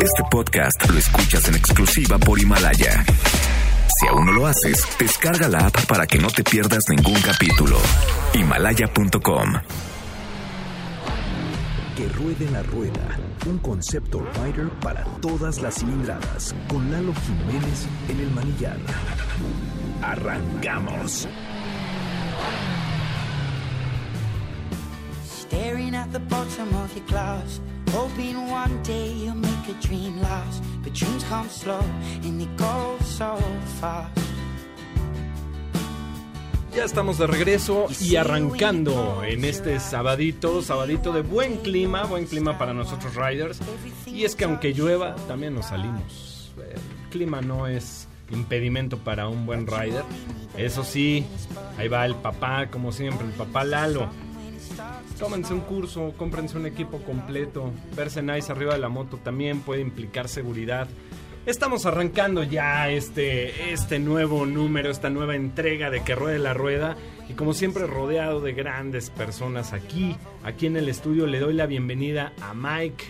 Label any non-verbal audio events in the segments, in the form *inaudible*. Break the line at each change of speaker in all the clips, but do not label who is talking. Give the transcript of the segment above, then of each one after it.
Este podcast lo escuchas en exclusiva por Himalaya. Si aún no lo haces, descarga la app para que no te pierdas ningún capítulo. Himalaya.com.
Que ruede la rueda, un concepto rider para todas las cilindradas, con Lalo Jiménez en el manillar. Arrancamos.
Staring at the bottom of your glass, hoping one day you'll make a dream last. But dreams come slow and they go so fast.
Ya estamos de regreso y arrancando en este sabadito, sabadito de buen clima, buen clima para nosotros riders. Y es que aunque llueva, también nos salimos. El clima no es impedimento para un buen rider. Eso sí, ahí va el papá, como siempre, el papá Lalo. Tómense un curso, cómprense un equipo completo. Verse nice arriba de la moto también puede implicar seguridad. Estamos arrancando ya este, este nuevo número, esta nueva entrega de Que Ruede la Rueda. Y como siempre, rodeado de grandes personas aquí, aquí en el estudio, le doy la bienvenida a Mike,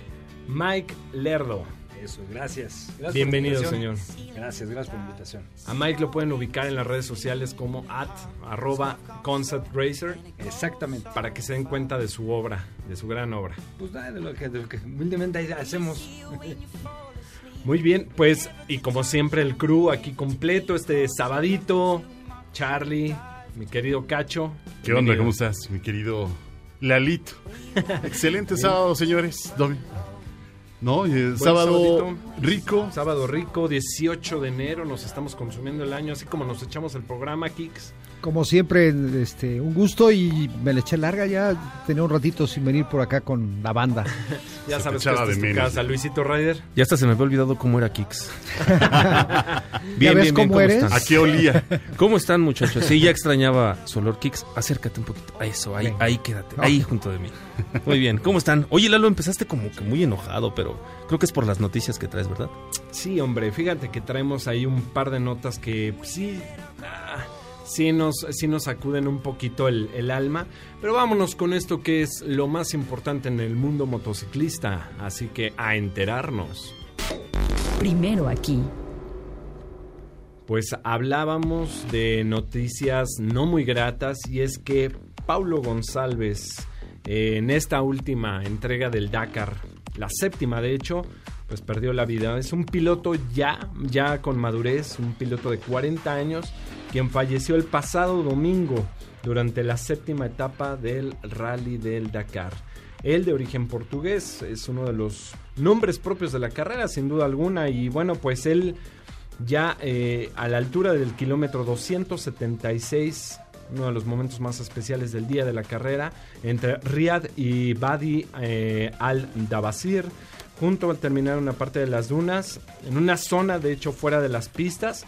Mike Lerdo.
Eso, gracias. Gracias por
Bienvenido,
la
señor.
invitación. Gracias, gracias por la invitación.
A Mike lo pueden ubicar en las redes sociales como at arroba concept racer
Exactamente.
para que se den cuenta de su obra, de su gran obra.
Pues nada, de lo que, de lo que humildemente ahí hacemos. *laughs*
Muy bien, pues y como siempre el crew aquí completo, este sabadito, Charlie, mi querido Cacho.
¿Qué onda? ¿Cómo estás, mi querido Lalito? *laughs* Excelente sábado, señores. Domi. ¿No? Y el sábado
sabadito.
rico.
Sábado rico, 18 de enero, nos estamos consumiendo el año, así como nos echamos el programa, Kicks.
Como siempre, este, un gusto y me le eché larga ya. Tenía un ratito sin venir por acá con la banda. *laughs*
Ya
Se
sabes que esta
de
es tu
menos.
casa, Luisito Ryder.
Ya hasta se me había olvidado cómo era Kix. *laughs*
¿Ya ves cómo eres?
están?
¿A qué olía?
¿Cómo están, muchachos? Sí, ya extrañaba su olor Kix. Acércate un poquito. A eso, ahí,
Venga.
ahí quédate. Ahí junto de mí. Muy bien. ¿Cómo están? Oye, Lalo, empezaste como que muy enojado, pero creo que es por las noticias que traes, ¿verdad?
Sí, hombre, fíjate que traemos ahí un par de notas que sí, ah, sí, nos, sí nos sacuden un poquito el, el alma. Pero vámonos con esto que es lo más importante en el mundo motociclista. Así que a enterarnos.
Primero aquí.
Pues hablábamos de noticias no muy gratas y es que Paulo González eh, en esta última entrega del Dakar, la séptima de hecho, pues perdió la vida. Es un piloto ya, ya con madurez, un piloto de 40 años, quien falleció el pasado domingo durante la séptima etapa del Rally del Dakar. Él de origen portugués es uno de los nombres propios de la carrera, sin duda alguna, y bueno, pues él ya eh, a la altura del kilómetro 276, uno de los momentos más especiales del día de la carrera, entre Riyadh y Badi eh, al-Dabasir, junto al terminar una parte de las dunas, en una zona de hecho fuera de las pistas,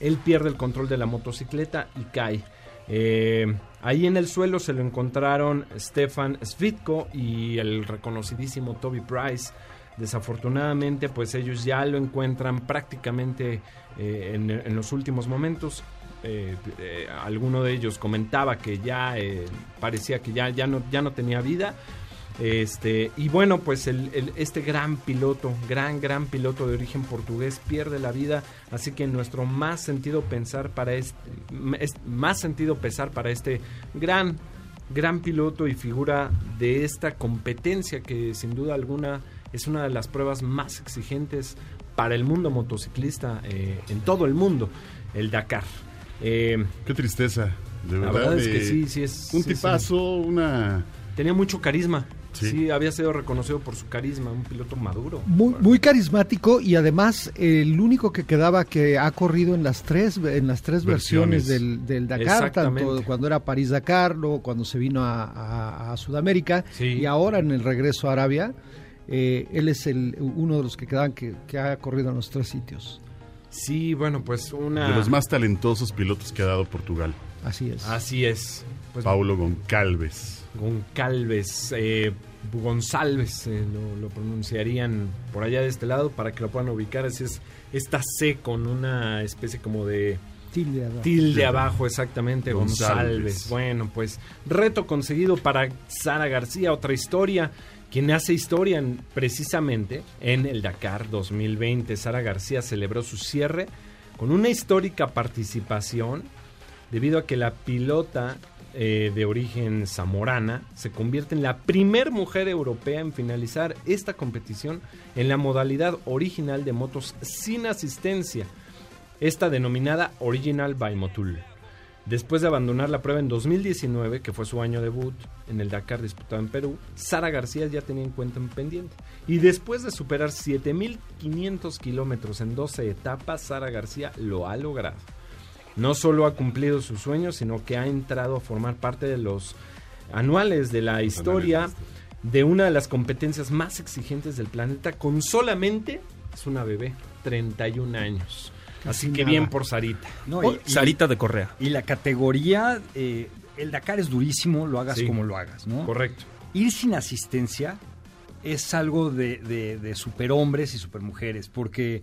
él pierde el control de la motocicleta y cae. Eh, ahí en el suelo se lo encontraron Stefan Svitko y el reconocidísimo Toby Price. Desafortunadamente, pues ellos ya lo encuentran prácticamente eh, en, los últimos momentos. Eh, alguno de ellos comentaba que ya parecía que ya, ya, no, ya no tenía vida. Este, y bueno, pues el- el- este gran piloto, gran, gran piloto de origen portugués pierde la vida. Así que nuestro más sentido pensar para este, es- más sentido pesar para este gran, gran piloto y figura de esta competencia que sin duda alguna es una de las pruebas más exigentes para el mundo motociclista eh, en todo el mundo, el Dakar. Eh,
Qué tristeza. De
la
verdad.
verdad es que
eh,
sí, sí es...
Un
sí, sí.
tipazo, una.
Tenía mucho carisma. Sí.
Sí.
había sido reconocido por su carisma, un piloto maduro.
Muy, muy carismático y además el único que quedaba que ha corrido en las tres en las tres versiones,
Versiones.
del, del Dakar, tanto cuando era París Dakar, luego cuando se vino a, a- a Sudamérica
Sí.
y ahora en el regreso a Arabia. eh, él es el uno de los que quedan que, que ha corrido en los tres sitios.
Sí, bueno, pues una...
De los más talentosos pilotos que ha dado Portugal.
Así es.
Así es. Pues
Paulo Goncalves.
Goncalves, eh, González, eh, lo, lo pronunciarían por allá de este lado para que lo puedan ubicar. Así es, esta C con una especie como de
Tilde abajo.
tilde abajo, exactamente, González.
González.
Bueno, pues reto conseguido para Sara García, otra historia. quien hace historia en- precisamente en el Dakar 2020. Sara García celebró su cierre con una histórica participación debido a que la pilota eh, de origen zamorana se convierte en la primer mujer europea en finalizar esta competición en la modalidad original de motos sin asistencia, esta denominada Original by Motul. Después de abandonar la prueba en 2019, que fue su año debut en el Dakar disputado en Perú, Sara García ya tenía en cuenta un pendiente. Y después de superar 7.500 kilómetros en 12 etapas, Sara García lo ha logrado. No solo ha cumplido su sueño, sino que ha entrado a formar parte de los anuales de la historia de una de las competencias más exigentes del planeta con solamente, es una bebé, 31 años. Así que
nada.
bien por Sarita.
No,
Oh,
y- y-
Sarita de Correa.
Y la categoría, eh, el Dakar es durísimo, lo hagas
Sí.
como lo hagas, ¿no?
Correcto.
Ir sin asistencia es algo de, de, de superhombres y supermujeres, porque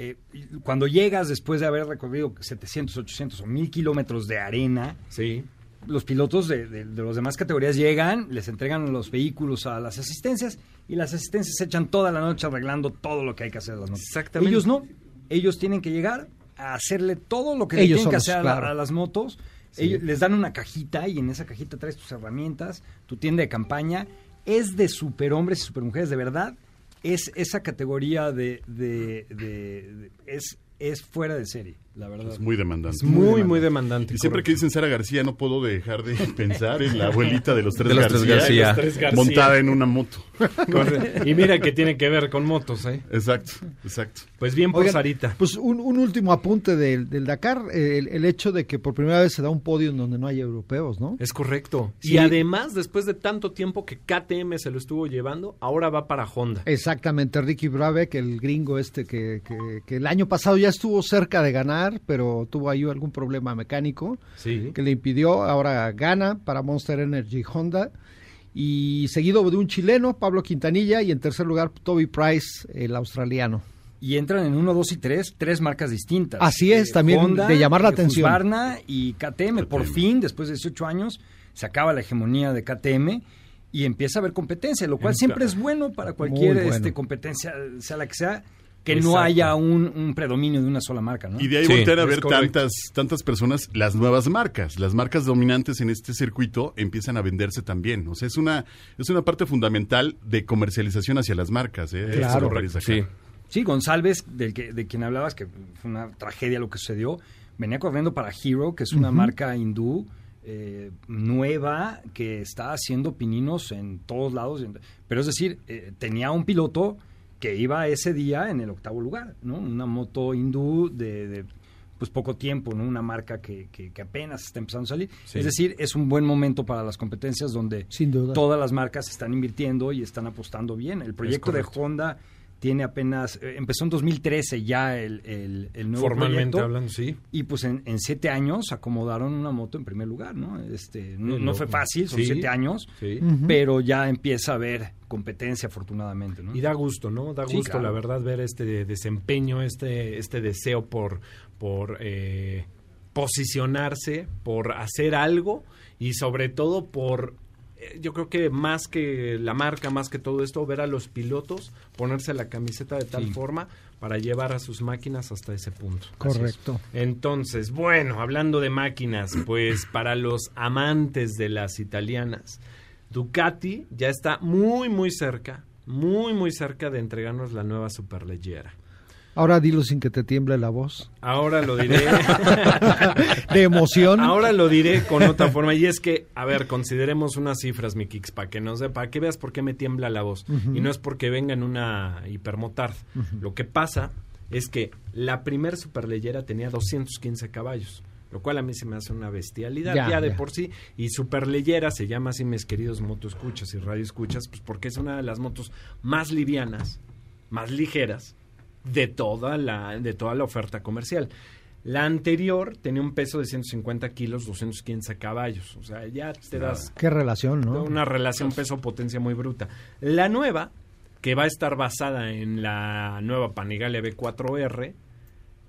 eh, cuando llegas después de haber recorrido 700, 800 o 1000 kilómetros de arena,
Sí.
los pilotos de, de, de las demás categorías llegan, les entregan los vehículos a las asistencias y las asistencias se echan toda la noche arreglando todo lo que hay que hacer a las motos.
Exactamente.
Ellos no, ellos tienen que llegar a hacerle todo lo que
Ellos
tienen que hacer a, a las motos.
Sí.
Ellos les dan una cajita y en esa cajita traes tus herramientas, tu tienda de campaña. Es de superhombres y supermujeres, de verdad. Es esa categoría de, de- de- es, es fuera de serie, la verdad.
Es muy demandante.
Es muy, muy demandante.
Y siempre que dicen Sara García, no puedo dejar de *laughs* pensar en la abuelita de los tres
De los tres
García,
García.
Los tres García.
montada en una moto. *laughs*
Y mira que tiene que ver con motos, ¿eh?
Exacto, exacto.
Pues bien por
Oigan,
Sarita.
Pues un, un último apunte del, del Dakar, el, el hecho de que por primera vez se da un podio en donde no hay europeos, ¿no?
Es correcto.
Sí.
Y además, después de tanto tiempo que KTM se lo estuvo llevando, ahora va para Honda.
Exactamente, Ricky Brabeck, el gringo este que, que, que el año pasado ya estuvo cerca de ganar, pero tuvo ahí algún problema mecánico
Sí.
que le impidió, ahora gana para Monster Energy Honda. Y seguido de un chileno, Pablo Quintanilla, y en tercer lugar, Toby Price, el australiano.
Y entran en 1, 2 y 3, tres marcas distintas. Eh,
Así es, también de llamar la atención.
Husqvarna y KTM. Por fin, después de 18 años, se acaba la hegemonía de KTM y empieza a haber competencia, lo cual siempre es bueno para cualquier
bueno.
este, competencia, sea la que sea, que
Exacto.
no haya un, un predominio de una sola marca, ¿no?
Y de ahí
Sí,
voltear a ver tantas, tantas personas, las nuevas marcas, las marcas dominantes en este circuito empiezan a venderse también. O sea, es una, es una parte fundamental de comercialización hacia las marcas. ¿eh?
Claro.
Sí.
Sí, González, del que, de quien hablabas, que fue una tragedia lo que sucedió, venía corriendo para Hero, que es una marca hindú eh, nueva que está haciendo pininos en todos lados. Pero es decir, eh, tenía un piloto que iba ese día en el octavo lugar, ¿no? Una moto hindú de, de, pues poco tiempo, ¿no? Una marca que, que- que apenas está empezando a salir.
Sí.
Es decir, es un buen momento para las competencias donde
Sin duda.
todas las marcas están invirtiendo y están apostando bien. El proyecto de. Honda tiene apenas, eh, empezó en 2013 ya el, el, el nuevo
Formalmente
proyecto.
hablando, sí.
Y pues en, en siete años acomodaron una moto en primer lugar, ¿no? Este, no, fue fácil, son
sí.
siete años,
Sí.
Pero ya empieza a haber competencia afortunadamente, ¿no?
Y da gusto, ¿no? Da
Sí,
gusto,
claro.
la verdad, ver este desempeño, este, este deseo por, por eh, posicionarse, por hacer algo y sobre todo por, yo creo que más que la marca, más que todo esto, ver a los pilotos ponerse la camiseta de tal
Sí.
forma para llevar a sus máquinas hasta ese punto.
Correcto.
Entonces, bueno, hablando de máquinas, pues para los amantes de las italianas, Ducati ya está muy, muy cerca, muy, muy cerca de entregarnos la nueva superleggera.
Ahora dilo sin que te tiemble la voz.
Ahora lo diré. *laughs*
De emoción.
Ahora lo diré con otra forma. Y es que, a ver, consideremos unas cifras, mi Kix, para que no sepa, para que veas por qué me tiembla la voz. Y no es porque venga en una hipermotard. Lo que pasa es que la primer superleyera tenía 215 caballos. Lo cual a mí se me hace una bestialidad ya,
Ya,
de
ya.
por sí. Y superleyera se llama así, mis queridos motoescuchas y radioescuchas, pues porque es una de las motos más livianas, más ligeras de toda la, de toda la oferta comercial. La anterior tenía un peso de 150 kilos, 215 caballos. O sea, ya te das
Qué relación, ¿no?
una relación peso-potencia muy bruta. La nueva, que va a estar basada en la nueva Panigale B4R,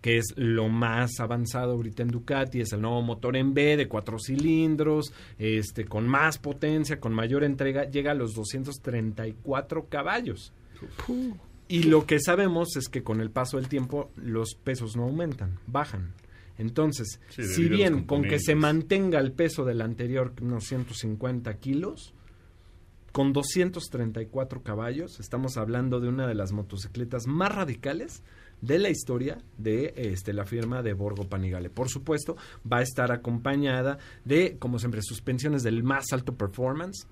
que es lo más avanzado ahorita en Ducati, es el nuevo motor en B de cuatro cilindros, este, con más potencia, con mayor entrega, llega a los 234 caballos. Y lo que sabemos es que con el paso del tiempo los pesos no aumentan, bajan. Entonces,
Sí,
si bien con que se mantenga el peso del anterior, unos 150 kilos, con 234 caballos, estamos hablando de una de las motocicletas más radicales de la historia de este, la firma de Borgo Panigale. Por supuesto, va a estar acompañada de, como siempre, suspensiones del más alto performance.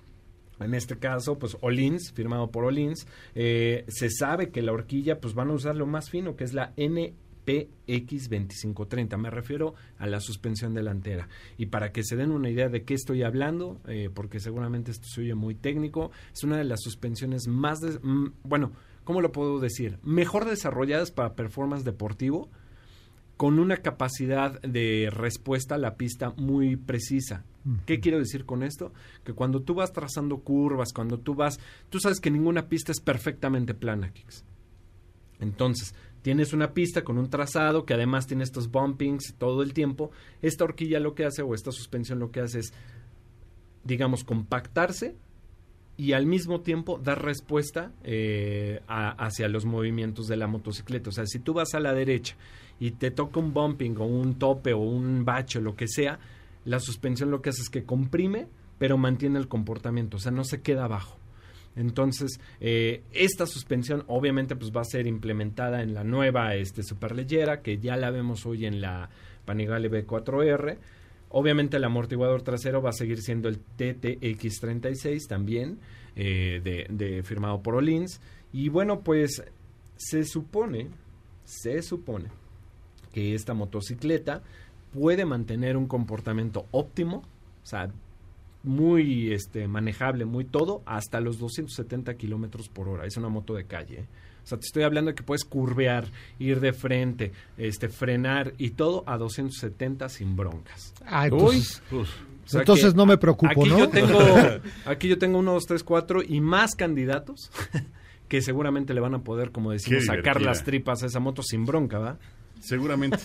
En este caso, pues Olins, firmado por Olins. Eh, se sabe que la horquilla, pues van a usar lo más fino, que es la NPX2530. Me refiero a la suspensión delantera. Y para que se den una idea de qué estoy hablando, eh, porque seguramente esto se oye muy técnico, es una de las suspensiones más, mm, bueno, ¿cómo lo puedo decir? Mejor desarrolladas para performance deportivo con una capacidad de respuesta a la pista muy precisa. ¿Qué quiero decir con esto? Que cuando tú vas trazando curvas, cuando tú vas, tú sabes que ninguna pista es perfectamente plana, Kix. Entonces, tienes una pista con un trazado que además tiene estos bumpings todo el tiempo. Esta horquilla lo que hace, o esta suspensión lo que hace es, digamos, compactarse y al mismo tiempo dar respuesta eh, a- hacia los movimientos de la motocicleta. O sea, si tú vas a la derecha y te toca un bumping o un tope o un bache o lo que sea, la suspensión lo que hace es que comprime, pero mantiene el comportamiento, o sea, no se queda abajo. Entonces, eh, esta suspensión obviamente pues va a ser implementada en la nueva este, superleyera, que ya la vemos hoy en la Panigale B4R. Obviamente el amortiguador trasero va a seguir siendo el TTX36 también, eh, de, de- firmado por Olins. Y bueno, pues se supone, se supone que esta motocicleta puede mantener un comportamiento óptimo, o sea, muy este, manejable, muy todo, hasta los 270 kilómetros por hora. Es una moto de calle. ¿eh? O sea, te estoy hablando de que puedes curvear, ir de frente, este, frenar y todo a 270 sin broncas.
Ah, entonces,
O sea
entonces
que
no me preocupo,
aquí
¿no?
Yo tengo, *laughs* aquí yo tengo uno, dos, tres, cuatro y más candidatos *laughs* que seguramente le van a poder, como decimos, sacar las tripas a esa moto sin bronca, ¿va?
Seguramente.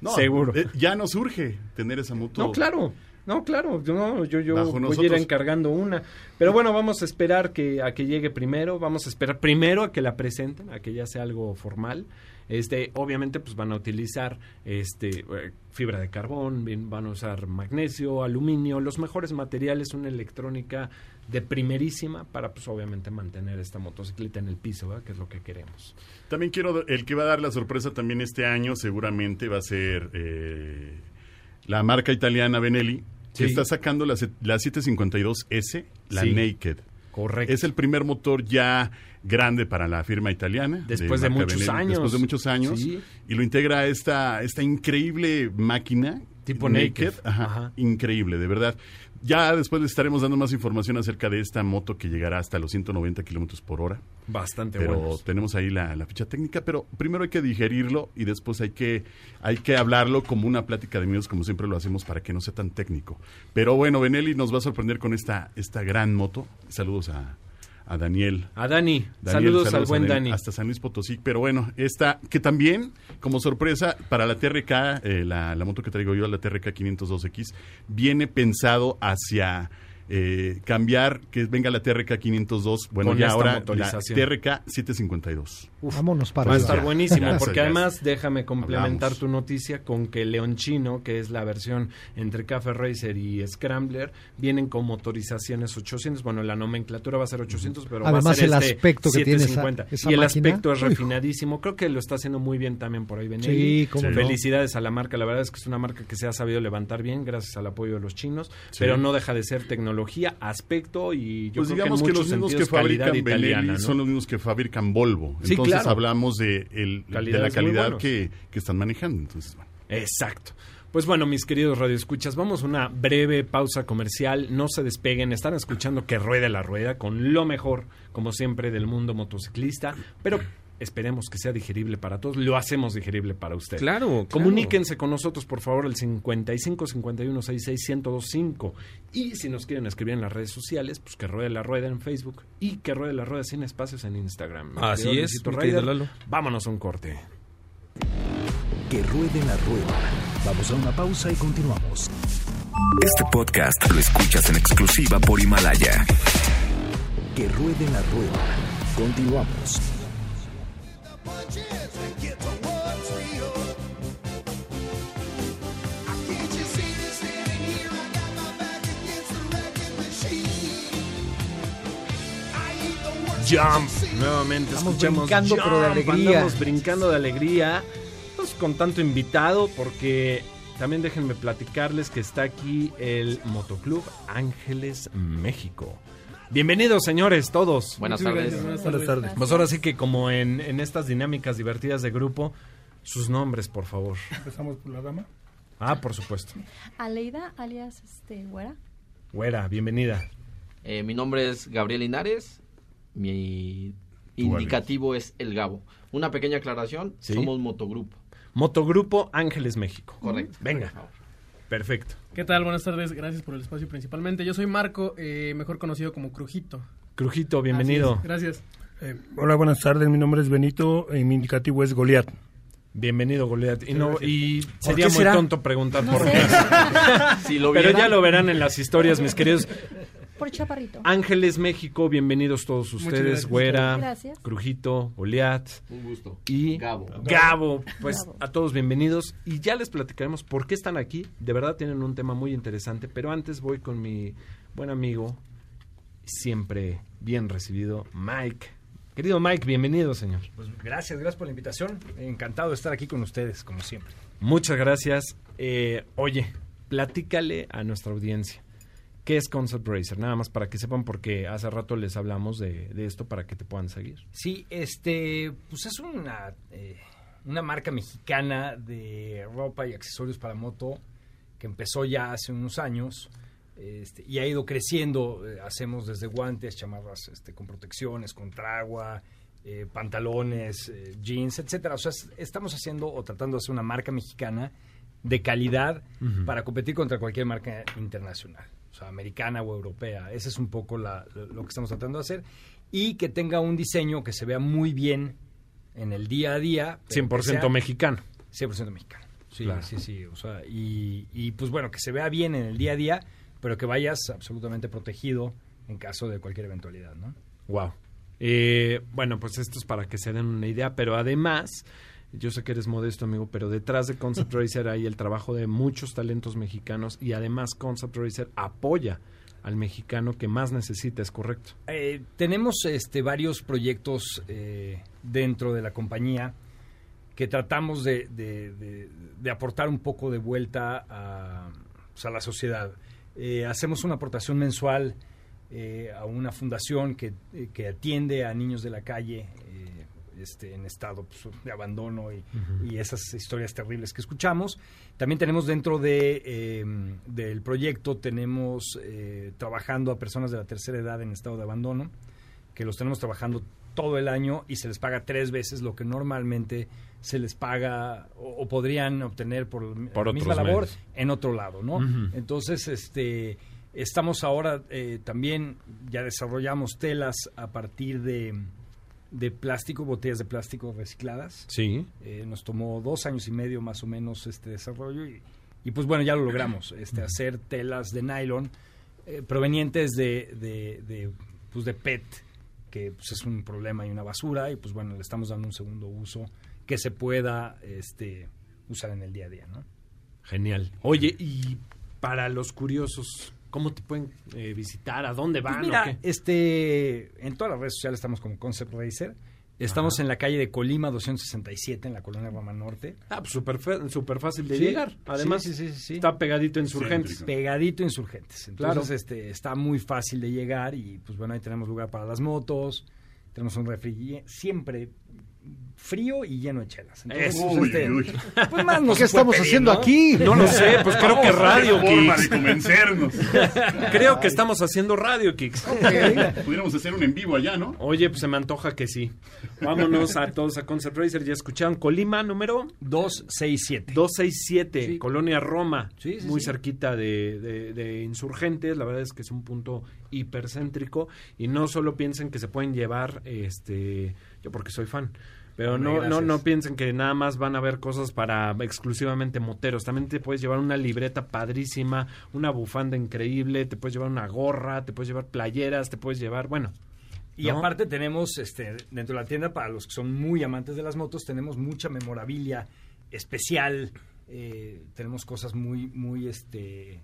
No,
Seguro.
eh, ya nos urge tener esa moto.
No, claro. No, claro, yo, no, yo, yo
Bajo
voy a ir encargando una. Pero bueno, vamos a esperar que, a que llegue primero, vamos a esperar primero a que la presenten, a que ya sea algo formal. Este, obviamente, pues van a utilizar este eh, fibra de carbón, van a usar magnesio, aluminio, los mejores materiales, una electrónica de primerísima para, pues obviamente, mantener esta motocicleta en el piso, ¿verdad? que es lo que queremos.
También quiero, el que va a dar la sorpresa también este año seguramente va a ser eh, la marca italiana Benelli, que está sacando la, se- la 752S, la
Sí.
Naked.
Correcto.
Es el primer motor ya grande para la firma italiana.
Después de muchos años.
Después de muchos años.
Sí.
Y lo integra esta, esta increíble máquina.
Tipo naked.
Ajá,
Ajá.
Increíble, de verdad. Ya después les estaremos dando más información acerca de esta moto que llegará hasta los 190 kilómetros por hora.
Bastante
Pero
buenos.
tenemos ahí la, la ficha técnica, pero primero hay que digerirlo y después hay que, hay que hablarlo como una plática de amigos, como siempre lo hacemos, para que no sea tan técnico. Pero bueno, Benelli nos va a sorprender con esta, esta gran moto. Saludos a, a Daniel.
A Dani,
Daniel,
saludos, al buen
Dani,
Dani.
Hasta San Luis Potosí. Pero bueno, esta que también, como sorpresa, para la TRK, eh, la, la moto que traigo yo, la TRK 502X, viene pensado hacia eh, cambiar, que venga la TRK 502, bueno,
Con
ya ahora la. TRK 752.
Vámonos para
Va a estar buenísimo, porque además déjame complementar
Hablamos.
tu noticia con que Leonchino, que es la versión entre Cafe Racer y Scrambler, vienen con motorizaciones 800. Bueno, la nomenclatura va a ser 800, pero va
Además,
a ser
el
este
aspecto que tiene esa-
750.
esa
y el
máquina.
aspecto es refinadísimo. Creo que lo está haciendo muy bien también por ahí Benelli.
Sí, cómo no.
Felicidades a la marca. La verdad es que es una marca que se ha sabido levantar bien gracias al apoyo de los chinos, pero no deja de ser tecnología, aspecto y yo
pues
creo
digamos
que, en
los mismos que fabrican Benelli
italiana, ¿no?
son los mismos que fabrican Volvo.
Sí,
Entonces
claro.
hablamos de, el- de la calidad que, que están manejando. Entonces, bueno.
Exacto. Pues bueno, mis queridos radioescuchas, vamos a una breve pausa comercial. No se despeguen, están escuchando que ruede la rueda con lo mejor, como siempre, del mundo motociclista. Pero esperemos que sea digerible para todos. Lo hacemos digerible para ustedes.
Claro, claro.
Comuníquense con nosotros, por favor, al 55 51 66 1025. Y si nos quieren escribir en las redes sociales, pues que ruede la rueda en Facebook y que ruede la rueda sin espacios en Instagram. Mi
Así
querido
es, mi
Ryder,
Lalo.
Vámonos a un corte.
Que ruede la rueda. Vamos a una pausa y continuamos.
Este podcast lo escuchas en exclusiva por Himalaya.
Que ruede la rueda. Continuamos.
Jump. Nuevamente
Estamos
escuchamos
brincando, pero de alegría.
Andamos brincando de alegría. Pues con tanto invitado, porque también déjenme platicarles que está aquí el Motoclub Ángeles México. Bienvenidos, señores, todos.
Buenas tardes.
Buenas tardes.
Pues ahora sí que como en, en estas dinámicas divertidas de grupo, sus nombres, por favor.
Empezamos por la dama.
Ah, por supuesto.
Aleida, alias este, Güera.
Güera, bienvenida.
Eh, mi nombre es Gabriel Linares. Mi indicativo es El Gabo. Una pequeña aclaración,
Sí.
somos motogrupo.
Motogrupo Ángeles México.
Correcto.
Venga. Perfecto.
¿Qué tal? Buenas tardes. Gracias por el espacio principalmente. Yo soy Marco, eh, mejor conocido como Crujito.
Crujito, bienvenido.
Gracias.
Eh, hola, buenas tardes. Mi nombre es Benito y mi indicativo es Goliat.
Bienvenido, Goliat. Y, no, y
¿Por
sería muy
será?
tonto preguntar
No
por
sé.
qué. *laughs*
Si lo
Pero ya lo verán en las historias, mis queridos.
Por Chaparrito.
Ángeles México, bienvenidos todos ustedes.
gracias.
Güera,
Gracias.
Crujito, Goliat
Un gusto.
y
Gabo.
Gabo. Pues
Gabo.
a todos bienvenidos. Y ya les platicaremos por qué están aquí. De verdad tienen un tema muy interesante. Pero antes voy con mi buen amigo, siempre bien recibido, Mike. Querido Mike, bienvenido, señor.
Pues gracias, gracias por la invitación. Encantado de estar aquí con ustedes, como siempre.
Muchas gracias. Eh, oye, platícale a nuestra audiencia. ¿Qué es Concept Racer? Nada más para que sepan, porque hace rato les hablamos de, de esto para que te puedan seguir.
Sí, este, pues es una, eh, una marca mexicana de ropa y accesorios para moto que empezó ya hace unos años este, y ha ido creciendo. Eh, hacemos desde guantes, chamarras este, con protecciones, contra agua, eh, pantalones, eh, jeans, etcétera. O sea, es- estamos haciendo o tratando de hacer una marca mexicana de calidad para competir contra cualquier marca internacional, o sea, americana o europea. Ese es un poco la- lo que estamos tratando de hacer. Y que tenga un diseño que se vea muy bien en el día a día. pero
100%
que sea
mexicano.
100% mexicano. Sí,
Claro.
sí, sí. O sea, y, y, pues bueno, que se vea bien en el día a día, pero que vayas absolutamente protegido en caso de cualquier eventualidad, ¿no?
Wow. Eh, bueno, pues esto es para que se den una idea, pero además, yo sé que eres modesto, amigo, pero detrás de Concept *laughs* Racer hay el trabajo de muchos talentos mexicanos y además Concept Racer apoya al mexicano que más necesita, ¿es correcto?
Eh, tenemos este, varios proyectos eh, dentro de la compañía que tratamos de, de- de- de aportar un poco de vuelta a, pues, a la sociedad. Eh, hacemos una aportación mensual eh, a una fundación que, que atiende a niños de la calle eh, este, en estado pues, de abandono y, y esas historias terribles que escuchamos. También tenemos dentro de, eh, del proyecto, tenemos eh, trabajando a personas de la tercera edad en estado de abandono, que los tenemos trabajando todo el año y se les paga tres veces lo que normalmente se les paga o, o podrían obtener por,
Por
la misma labor en otro lado, ¿no? Entonces, este, estamos ahora eh, también, ya desarrollamos telas a partir de, de plástico, botellas de plástico recicladas.
Sí.
Eh, nos tomó dos años y medio más o menos este desarrollo y, y, pues bueno, ya lo logramos, este, hacer telas de nylon eh, provenientes de, de, de, pues de PET, que pues es un problema y una basura y pues bueno, le estamos dando un segundo uso que se pueda este, usar en el día a día, ¿no?
Genial. Oye, y para los curiosos, ¿cómo te pueden eh, visitar? ¿A dónde van?
Pues mira,
o qué?
este, en todas las redes sociales estamos como Concept Racer. Estamos
Ajá.
en la calle de Colima 267, en la colonia Roma Norte.
Ah, pues súper fácil de
Sí,
llegar. Además,
sí, sí, sí, sí.
está pegadito en Insurgentes.
Pegadito a Insurgentes. Entonces,
Claro.
este, está muy fácil de llegar y pues bueno, ahí tenemos lugar para las motos, tenemos un refri siempre frío y lleno de chelas. Entonces,
Eso.
pues,
Uy,
este,
uy.
pues, más no
¿Qué estamos
pedir,
haciendo
¿no?
aquí?
No lo sé, pues creo que radio,
forma de convencernos. *laughs*
Creo que estamos haciendo radio, Kicks.
Pudiéramos hacer un en vivo allá, ¿no?
Oye, pues se me antoja que sí. Vámonos a todos a Concept Racer. Ya escucharon Colima, número
267.
267,
Sí.
Colonia Roma,
Sí, sí,
muy
sí.
cerquita de, de- de Insurgentes. La verdad es que es un punto hipercéntrico. Y no solo piensen que se pueden llevar, este, yo porque soy fan, Pero
Hombre,
no, no,
gracias.
no piensen que nada más van a ver cosas para exclusivamente moteros. También te puedes llevar una libreta padrísima, una bufanda increíble, te puedes llevar una gorra, te puedes llevar playeras, te puedes llevar, bueno.
Y
¿no?
aparte tenemos este, dentro de la tienda, para los que son muy amantes de las motos, tenemos mucha memorabilia especial. eh, tenemos cosas muy, muy, este,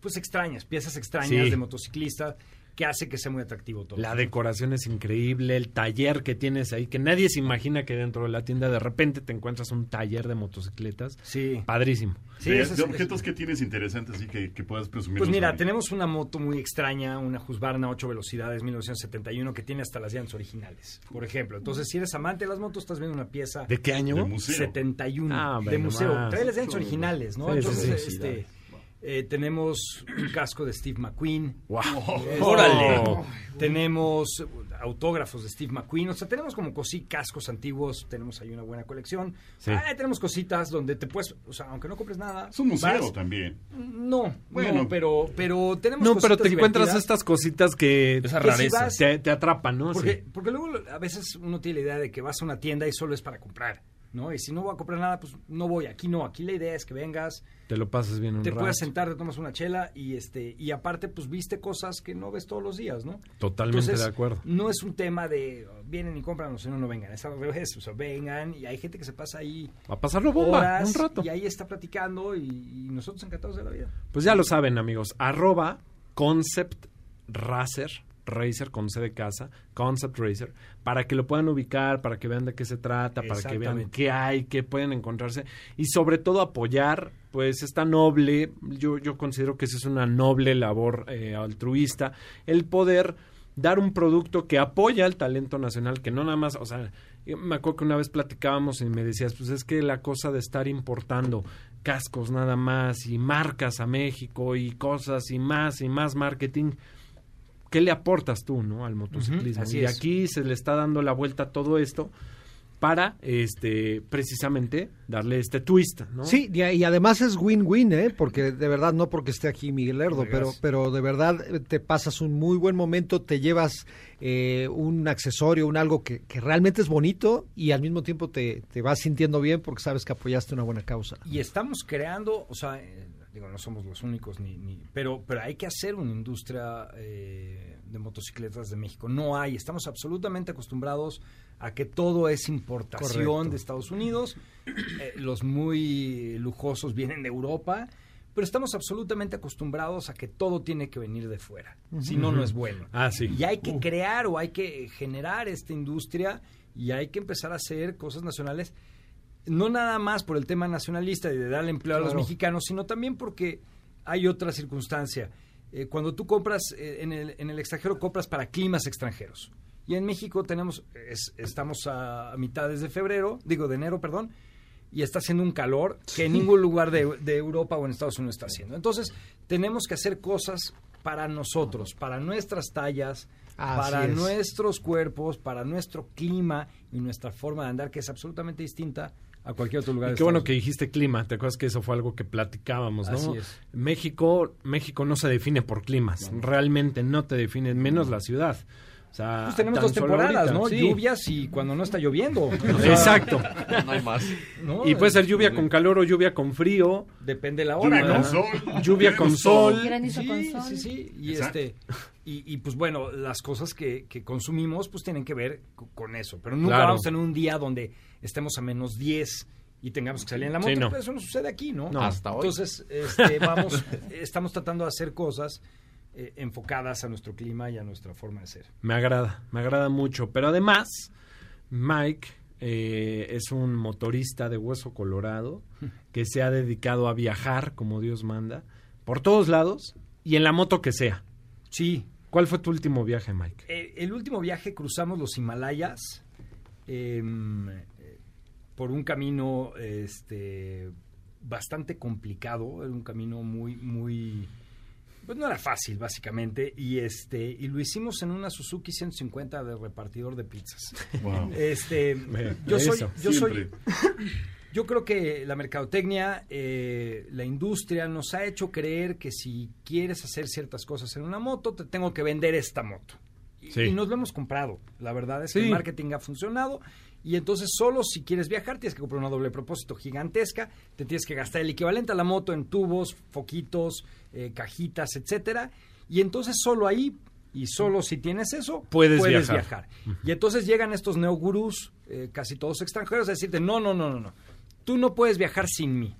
pues extrañas, piezas extrañas
Sí.
de motociclistas que hace que sea muy atractivo todo.
La decoración es increíble, el taller que tienes ahí, que nadie se imagina que dentro de la tienda de repente te encuentras un taller de motocicletas.
Sí.
Padrísimo.
Sí,
de,
eso es-
de objetos que tienes interesantes así que, que puedas presumir.
Pues mira, tenemos una moto muy extraña, una Husqvarna 8 velocidades 1971 que tiene hasta las llantas originales, por ejemplo. Entonces, si eres amante de las motos, estás viendo una pieza
¿De qué año?
De museo.
71
Ah,
de museo. Trae las llantas originales, ¿no?
Sí, sí,
Entonces,
sí.
este, eh, tenemos un casco de Steve McQueen.
¡Wow!
Este,
¡Órale!
Tenemos autógrafos de Steve McQueen. O sea, tenemos como cosí cascos antiguos. Tenemos ahí una buena colección.
Sí.
Ah, tenemos cositas donde te puedes, o sea, aunque no compres nada.
Es un museo
vas-
también.
No,
Bueno.
no, pero, pero tenemos
No, pero te encuentras estas cositas que,
Esa
Que si
rareza.
vas-
te, te atrapan, ¿no?
Porque,
Sí.
porque luego a veces uno tiene la idea de que vas a una tienda y solo es para comprar, ¿no? Y si no voy a comprar nada, pues no voy. Aquí no, aquí la idea es que vengas,
Te lo pasas bien un
te
rato.
puedas sentar, te tomas una chela y este y aparte pues viste cosas que no ves todos los días, ¿no?
Totalmente
Entonces,
de acuerdo.
No es un tema de vienen y compran, o si no, no vengan. Es al revés, o sea, vengan y hay gente que se pasa ahí
A pasarlo bomba
horas
un rato.
y ahí está platicando y, y nosotros encantados de la vida.
Pues ya lo saben, amigos. Arroba Concept Racer, Racer con C de casa, Concept Racer, para que lo puedan ubicar, para que vean de qué se trata, para que vean qué hay, qué pueden encontrarse. Y sobre todo apoyar, pues esta noble, yo, yo considero que esa es una noble labor eh, altruista, el poder dar un producto que apoya al talento nacional, que no nada más, o sea, me acuerdo que una vez platicábamos y me decías, pues es que la cosa de estar importando cascos nada más y marcas a México y cosas y más y más marketing, ¿qué le aportas tú, no, al motociclismo?
así
y
es.
aquí se le está dando la vuelta a todo esto para, este, precisamente darle este twist, ¿no?
Sí, y, y además es win-win, ¿eh? Porque de verdad, no porque esté aquí Miguel
Hombre,
pero, pero de verdad eh, te pasas un muy buen momento, te llevas eh, un accesorio, un algo que, que realmente es bonito y al mismo tiempo te, te vas sintiendo bien porque sabes que apoyaste una buena causa.
Y estamos creando, o sea, eh, digo, no somos los únicos, ni, ni- pero, pero hay que hacer una industria eh, de motocicletas de México. No hay, estamos absolutamente acostumbrados a que todo es importación
Correcto.
de Estados Unidos, eh, los muy lujosos vienen de Europa, pero estamos absolutamente acostumbrados a que todo tiene que venir de fuera, si no, no es bueno.
Ah, sí.
Y hay que crear o hay que generar esta industria y hay que empezar a hacer cosas nacionales, no nada más por el tema nacionalista y de darle empleo a los mexicanos, sino también porque hay otra circunstancia. Eh, cuando tú compras eh, en, el, en el extranjero, compras para climas extranjeros. Y en México tenemos, es- estamos a, a mitades de febrero, digo de enero, perdón, y está haciendo un calor que en ningún lugar de, de Europa o en Estados Unidos está haciendo. Entonces, tenemos que hacer cosas para nosotros, para nuestras tallas,
Así
para
es.
nuestros cuerpos, para nuestro clima y nuestra forma de andar, que es absolutamente distinta a cualquier otro lugar.
Y
de
qué bueno que dijiste clima, te acuerdas que eso fue algo que platicábamos, ¿no?
Así es.
México, México no se define por climas, realmente no te define, menos la ciudad. O sea,
Pues tenemos dos temporadas,
ahorita,
¿no?
sí.
Lluvias y cuando no está lloviendo. *laughs* O sea,
Exacto. *laughs*
No hay más.
¿no?
Y puede ser lluvia con calor o lluvia con frío,
Depende la hora,
Lluvia
¿no?
con sol.
lluvia con sol.
Granizo
sí,
con sol.
Sí, sí, y
Exacto.
este y, y, pues bueno, las cosas que, que consumimos pues tienen que ver co- con eso, pero nunca
Claro.
vamos a tener un día donde estemos a menos 10 y tengamos que salir en la moto,
Sí, no.
pero eso no sucede aquí, ¿no?
No.
Hasta hoy.
Entonces, este, *laughs* vamos estamos tratando de hacer cosas eh, enfocadas a nuestro clima y a nuestra forma de ser.
Me agrada, me agrada mucho. Pero además, Mike eh, es un motorista de hueso colorado *laughs* que se ha dedicado a viajar como Dios manda, por todos lados y en la moto que sea.
Sí,
¿Cuál fue tu último viaje, Mike?
Eh, el último viaje cruzamos los Himalayas eh, por un camino este, bastante complicado, era un camino muy, muy, pues no era fácil básicamente, y este, y lo hicimos en una Suzuki 150 de repartidor de pizzas.
Wow.
Este, yo soy, yo soy, *laughs* yo creo que la mercadotecnia, eh, la industria nos ha hecho creer que si quieres hacer ciertas cosas en una moto, te tengo que vender esta moto. Y,
Sí.
y nos lo hemos comprado. La verdad es que el marketing ha funcionado Y entonces solo si quieres viajar tienes que comprar una doble propósito gigantesca, te tienes que gastar el equivalente a la moto en tubos, foquitos, eh, cajitas, etcétera. Y entonces solo ahí y solo si tienes eso
Puedes
viajar.
viajar.
Y entonces llegan estos neogurús, eh, casi todos extranjeros, a decirte, no, no, no, no, no, tú no puedes viajar sin mí.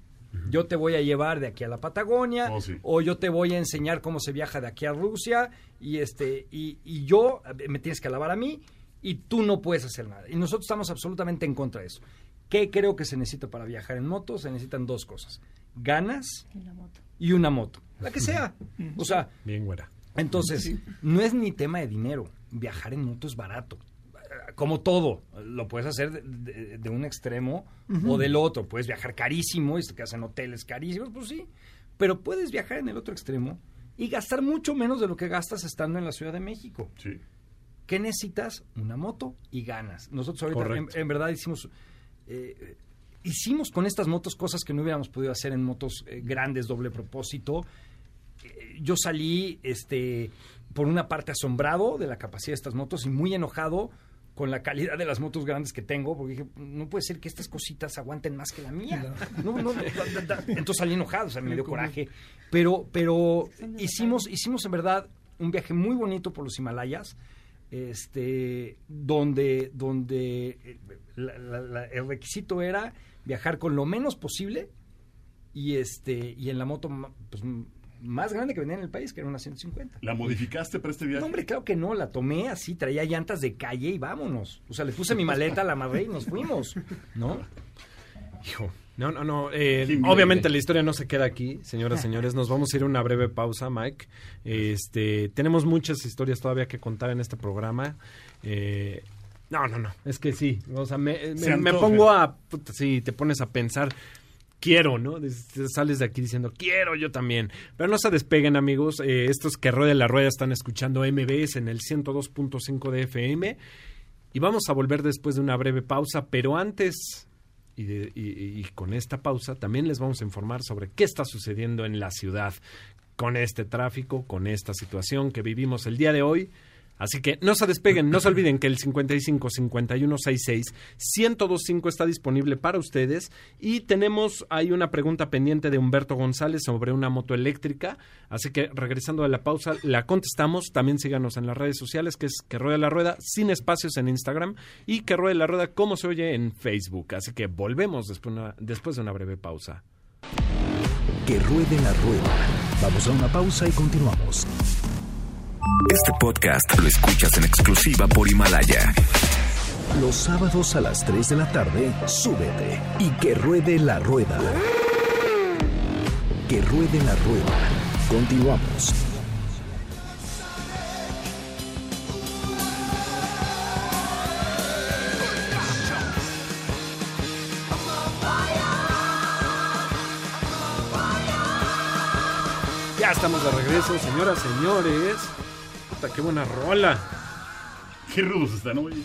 Yo te voy a llevar de aquí a la Patagonia,
Oh, sí.
o yo te voy a enseñar cómo se viaja de aquí a Rusia, y este, y, y yo eh, me tienes que alabar a mí, y tú no puedes hacer nada. Y nosotros estamos absolutamente en contra de eso. ¿Qué creo que se necesita para viajar en moto? Se necesitan dos cosas. Ganas y una moto. La que sea. *laughs* O sea,
Bien, güera.
entonces, no es ni tema de dinero. Viajar en moto es barato. Como todo, lo puedes hacer de, de- de un extremo o del otro. Puedes viajar carísimo y te quedas en hoteles carísimos, pues sí. Pero puedes viajar en el otro extremo y gastar mucho menos de lo que gastas estando en la Ciudad de México.
Sí.
¿Qué necesitas? Una moto y ganas. Nosotros ahorita en verdad hicimos eh, hicimos con estas motos cosas que no hubiéramos podido hacer en motos eh, grandes, doble propósito. Eh, yo salí este por una parte asombrado de la capacidad de estas motos y muy enojado con la calidad de las motos grandes que tengo, porque dije, no puede ser que estas cositas aguanten más que la mía. No, no, da- da- da- entonces salí enojado, o sea, me dio coraje. Pero, pero hicimos, hicimos en verdad un viaje muy bonito por los Himalayas, este, donde, donde eh, la- la- la- el requisito era viajar con lo menos posible y este y en la moto pues, más grande que venía en el país, que era una 150.
¿La modificaste para este viaje?
No, hombre, claro que no, la tomé así, traía llantas de calle y vámonos. O sea, le puse mi maleta, la amarré y nos fuimos, ¿no?
Hijo. No, no, no. eh, obviamente la historia no se queda aquí, señoras y señores. Nos vamos a ir a una breve pausa, Mike. Este, tenemos muchas historias todavía que contar en este programa. Eh, no, no, no. Es que sí. O sea, me,
Se
me- pongo a. puta, sí, te pones a pensar. Quiero, ¿no? Sales de aquí diciendo, quiero yo también. Pero no se despeguen, amigos. Eh, estos que rueden la rueda están escuchando MBS en el 102.5 de FM. Y vamos a volver después de una breve pausa, pero antes, y, de- y con esta pausa, también les vamos a informar sobre qué está sucediendo en la ciudad con este tráfico, con esta situación que vivimos el día de hoy. Así que no se despeguen, no se olviden que el 55 51 66 1025 está disponible para ustedes y tenemos ahí una pregunta pendiente de Humberto González sobre una moto eléctrica, así que regresando de la pausa la contestamos, también síganos en las redes sociales que es que ruede la rueda sin espacios en Instagram y que ruede la rueda como se oye en Facebook, así que volvemos después, después de una breve pausa.
Que ruede la rueda. Vamos a una pausa y continuamos.
Este podcast lo escuchas en exclusiva por Himalaya.
Los sábados a las 3 de la tarde, súbete y que ruede la rueda. Que ruede la rueda. Continuamos.
Ya estamos de regreso, señoras, señores. Puta, qué buena rola.
Qué rudos están hoy.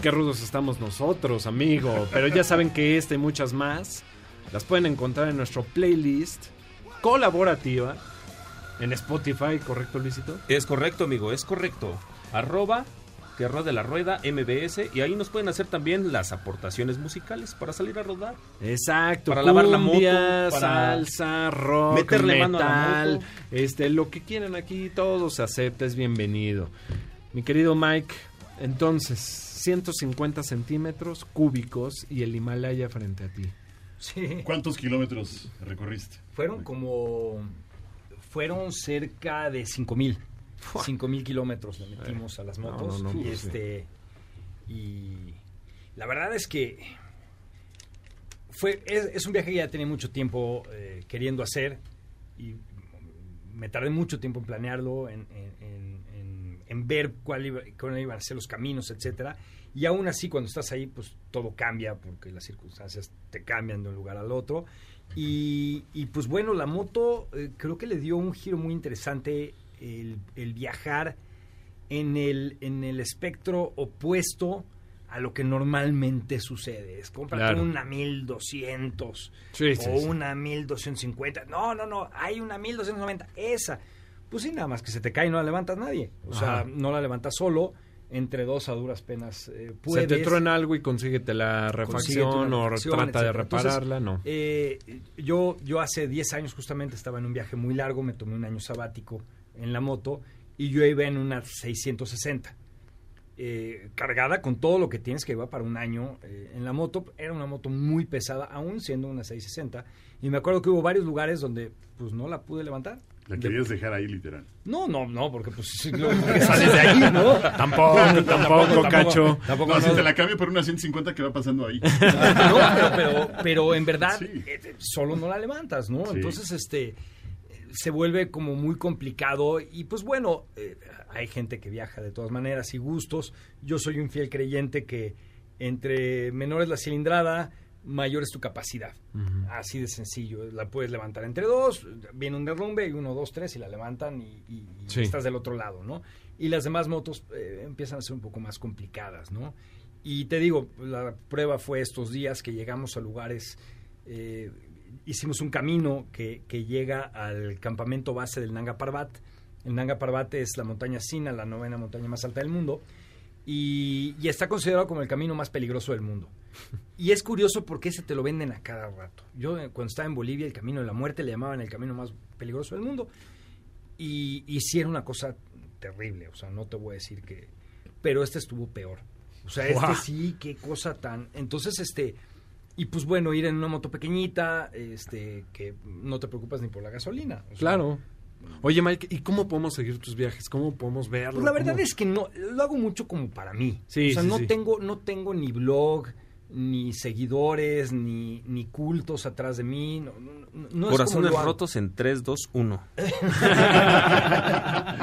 Qué rudos estamos nosotros, amigo. Pero ya saben que esta y muchas más las pueden encontrar en nuestro playlist colaborativa en Spotify, ¿correcto, Luisito?
Es correcto, amigo, es correcto. Arroba que ruede la rueda MBS y ahí nos pueden hacer también las aportaciones musicales para salir a rodar.
Exacto.
Para lavar la moto, para
salsa, rock,
meterle mano a la
metal,
moto.
este, lo que quieran aquí, todo se acepta, es bienvenido. Mi querido Mike, entonces, 150 centímetros cúbicos y el Himalaya frente a ti.
Sí.
¿Cuántos kilómetros recorriste?
Fueron como. Fueron cerca de 5 mil. 5 mil kilómetros le metimos a las
No,
motos.
no, no,
y
pues
este. Y. La verdad es que. Fue, es, es un viaje que ya tenía mucho tiempo eh, queriendo hacer. Y me tardé mucho tiempo en planearlo, en, en- en- en- en ver cuál iba- cuáles iban a ser los caminos, etcétera. Y aún así, cuando estás ahí, pues todo cambia porque las circunstancias te cambian de un lugar al otro. Y, y, pues bueno, la moto eh, creo que le dio un giro muy interesante el, el viajar en el, en el espectro opuesto a lo que normalmente sucede. Es cómprate
Claro.
una 1200
Sí, sí,
o
sí.
una 1250. No, no, no, hay una 1290. Esa. Pues sí, nada más que se te cae y no la levantas nadie. O sea, no la levantas solo. entre dos a duras penas eh,
Se te truena algo y consíguete la refacción o
refacción,
trata de.
Entonces,
repararla, no.
eh, yo, yo hace 10 años justamente estaba en un viaje muy largo, me tomé un año sabático en la moto y yo iba en una 660. eh, cargada con todo lo que tienes que iba para un año eh, en la moto. Era una moto muy pesada, aún siendo una 660. Y me acuerdo que hubo varios lugares donde pues no la pude levantar.
La querías dejar ahí, literal.
No, no, no, porque pues *laughs* porque sales de ahí, ¿no? *laughs*
Tampoco, tampoco, Cacho.
Tampoco,
no, si te la cambio por una 150 que va pasando ahí. *laughs*
No, pero, pero, pero en verdad
Sí.
eh, solo no la levantas, ¿no?
Sí.
Entonces, este, se vuelve como muy complicado y pues bueno, eh, hay gente que viaja de todas maneras y gustos. Yo soy un fiel creyente que entre menor es la cilindrada, mayor es tu capacidad. Así de sencillo. La puedes levantar entre dos, viene un derrumbe y uno, dos, tres y la levantan y, y- y
Sí.
estás del otro lado, ¿no? Y las demás motos eh, empiezan a ser un poco más complicadas, ¿no? Y te digo, la prueba fue estos días que llegamos a lugares, eh, hicimos un camino que, que llega al campamento base del Nanga Parbat. El Nanga Parbat es la montaña Sina, la novena montaña más alta del mundo, y, y está considerado como el camino más peligroso del mundo. Y es curioso porque ese te lo venden a cada rato. Yo eh, cuando estaba en Bolivia, el Camino de la Muerte le llamaban el camino más peligroso del mundo. Y, y sí era una cosa terrible, o sea, no te voy a decir que... Pero este estuvo peor. O sea, este sí, qué cosa tan... Entonces, este... Y pues bueno, ir en una moto pequeñita, este, que no te preocupas ni por la gasolina. o sea,
Claro. Oye, Mike, ¿y cómo podemos seguir tus viajes? ¿Cómo podemos verlo?
Pues la verdad
¿Cómo?
es que no, lo hago mucho como para mí.
Sí,
o sea,
sí,
no
sí.
tengo, no tengo ni blog, ni seguidores, ni, ni cultos atrás de mí. No, no, no- no es
Corazones
como
rotos en 3, 2, 1.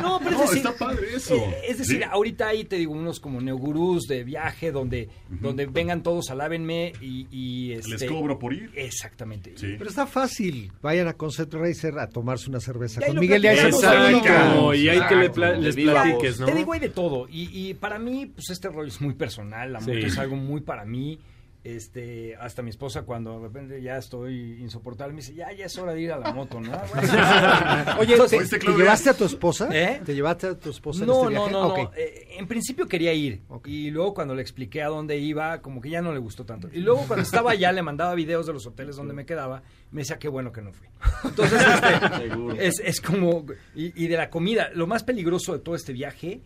No, pero es
No,
decir,
está padre eso.
eh, es decir,
Sí.
ahorita ahí te digo unos como neogurús de viaje donde, donde vengan todos, alábenme y, y este,
Les cobro por ir.
Exactamente.
Sí.
Pero está fácil. Vayan a Concept Racer a tomarse una cerveza con Miguel.
Exacto, y hay que le pla- les platiques, ¿no?
Te digo, hay de todo. Y, y para mí, pues este rollo es muy personal. La moto
Sí.
es algo muy para mí. Este, hasta mi esposa cuando de repente ya estoy insoportable me dice, ya, ya es hora de ir a la moto, ¿no? *laughs*
Oye,
Entonces,
¿te, llevaste a tu esposa?
¿Eh?
¿Te llevaste a tu esposa en
no,
este
no,
viaje?
no,
Ok.
no. Eh, en principio quería ir. Y luego cuando le expliqué a dónde iba, como que ya no le gustó tanto. Y luego cuando estaba allá, le mandaba videos de los hoteles donde me quedaba. Me decía, qué bueno que no fui. Entonces, este, *laughs* es, es como... Y, y de la comida. Lo más peligroso de todo este viaje,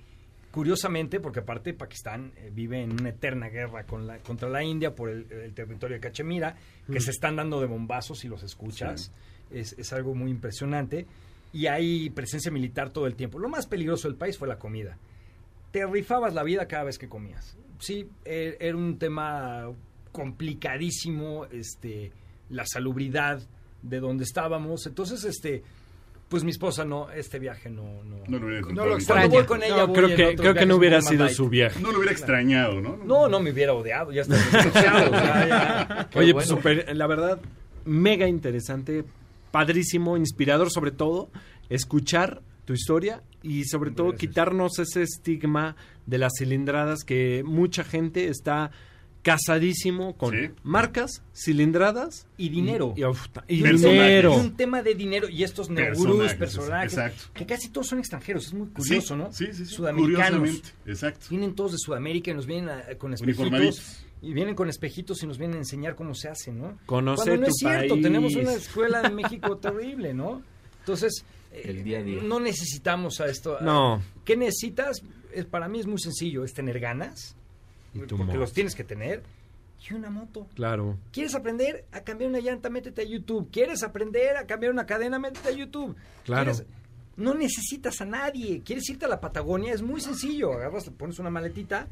curiosamente, porque aparte Pakistán eh, vive en una eterna guerra con la, contra la India por el, el territorio de Cachemira, que se están dando de bombazos si los escuchas. Es, es algo muy impresionante. Y hay presencia militar todo el tiempo. Lo más peligroso del país fue la comida. Te rifabas la vida cada vez que comías. Sí, e- era un tema complicadísimo, este, la salubridad de donde estábamos. Entonces, este, pues mi esposa no, este viaje no, no,
No lo hubiera
No lo extraña.
voy con ella,
No,
voy
creo que, creo que no hubiera sido su viaje.
No lo hubiera extrañado, ¿no?
No, no me hubiera odiado, ya está *laughs* o sea,
Oye, pues
bueno.
súper, la verdad, mega interesante, padrísimo, inspirador sobre todo, escuchar tu historia y sobre todo
Gracias.
quitarnos ese estigma de las cilindradas que mucha gente está casadísimo con
Sí.
marcas, cilindradas
Y dinero.
y, y uf, y dinero.
Y un tema de dinero y estos neogurús,
Personajes,
personajes,
exacto.
que casi todos son extranjeros, es muy curioso,
Sí,
¿no?
sí, sí, sí.
Sudamericanos.
Exacto.
Vienen todos de Sudamérica y nos vienen a- con espejitos. Y vienen con espejitos y nos vienen a enseñar cómo se hace, ¿no?
Conocer
Cuando no
tu
es cierto,
país.
tenemos una escuela en México *laughs* terrible, ¿no? Entonces, eh,
El día a día.
no necesitamos a esto.
No.
¿Qué necesitas? Para mí es muy sencillo, es tener ganas,
Y tu
porque
moto.
los tienes que tener, y una moto.
Claro.
¿Quieres aprender a cambiar una llanta? Métete a YouTube. ¿Quieres aprender a cambiar una cadena? Métete a YouTube.
Claro.
¿Quieres- No necesitas a nadie. ¿Quieres irte a la Patagonia? Es muy sencillo. Agarras, pones una maletita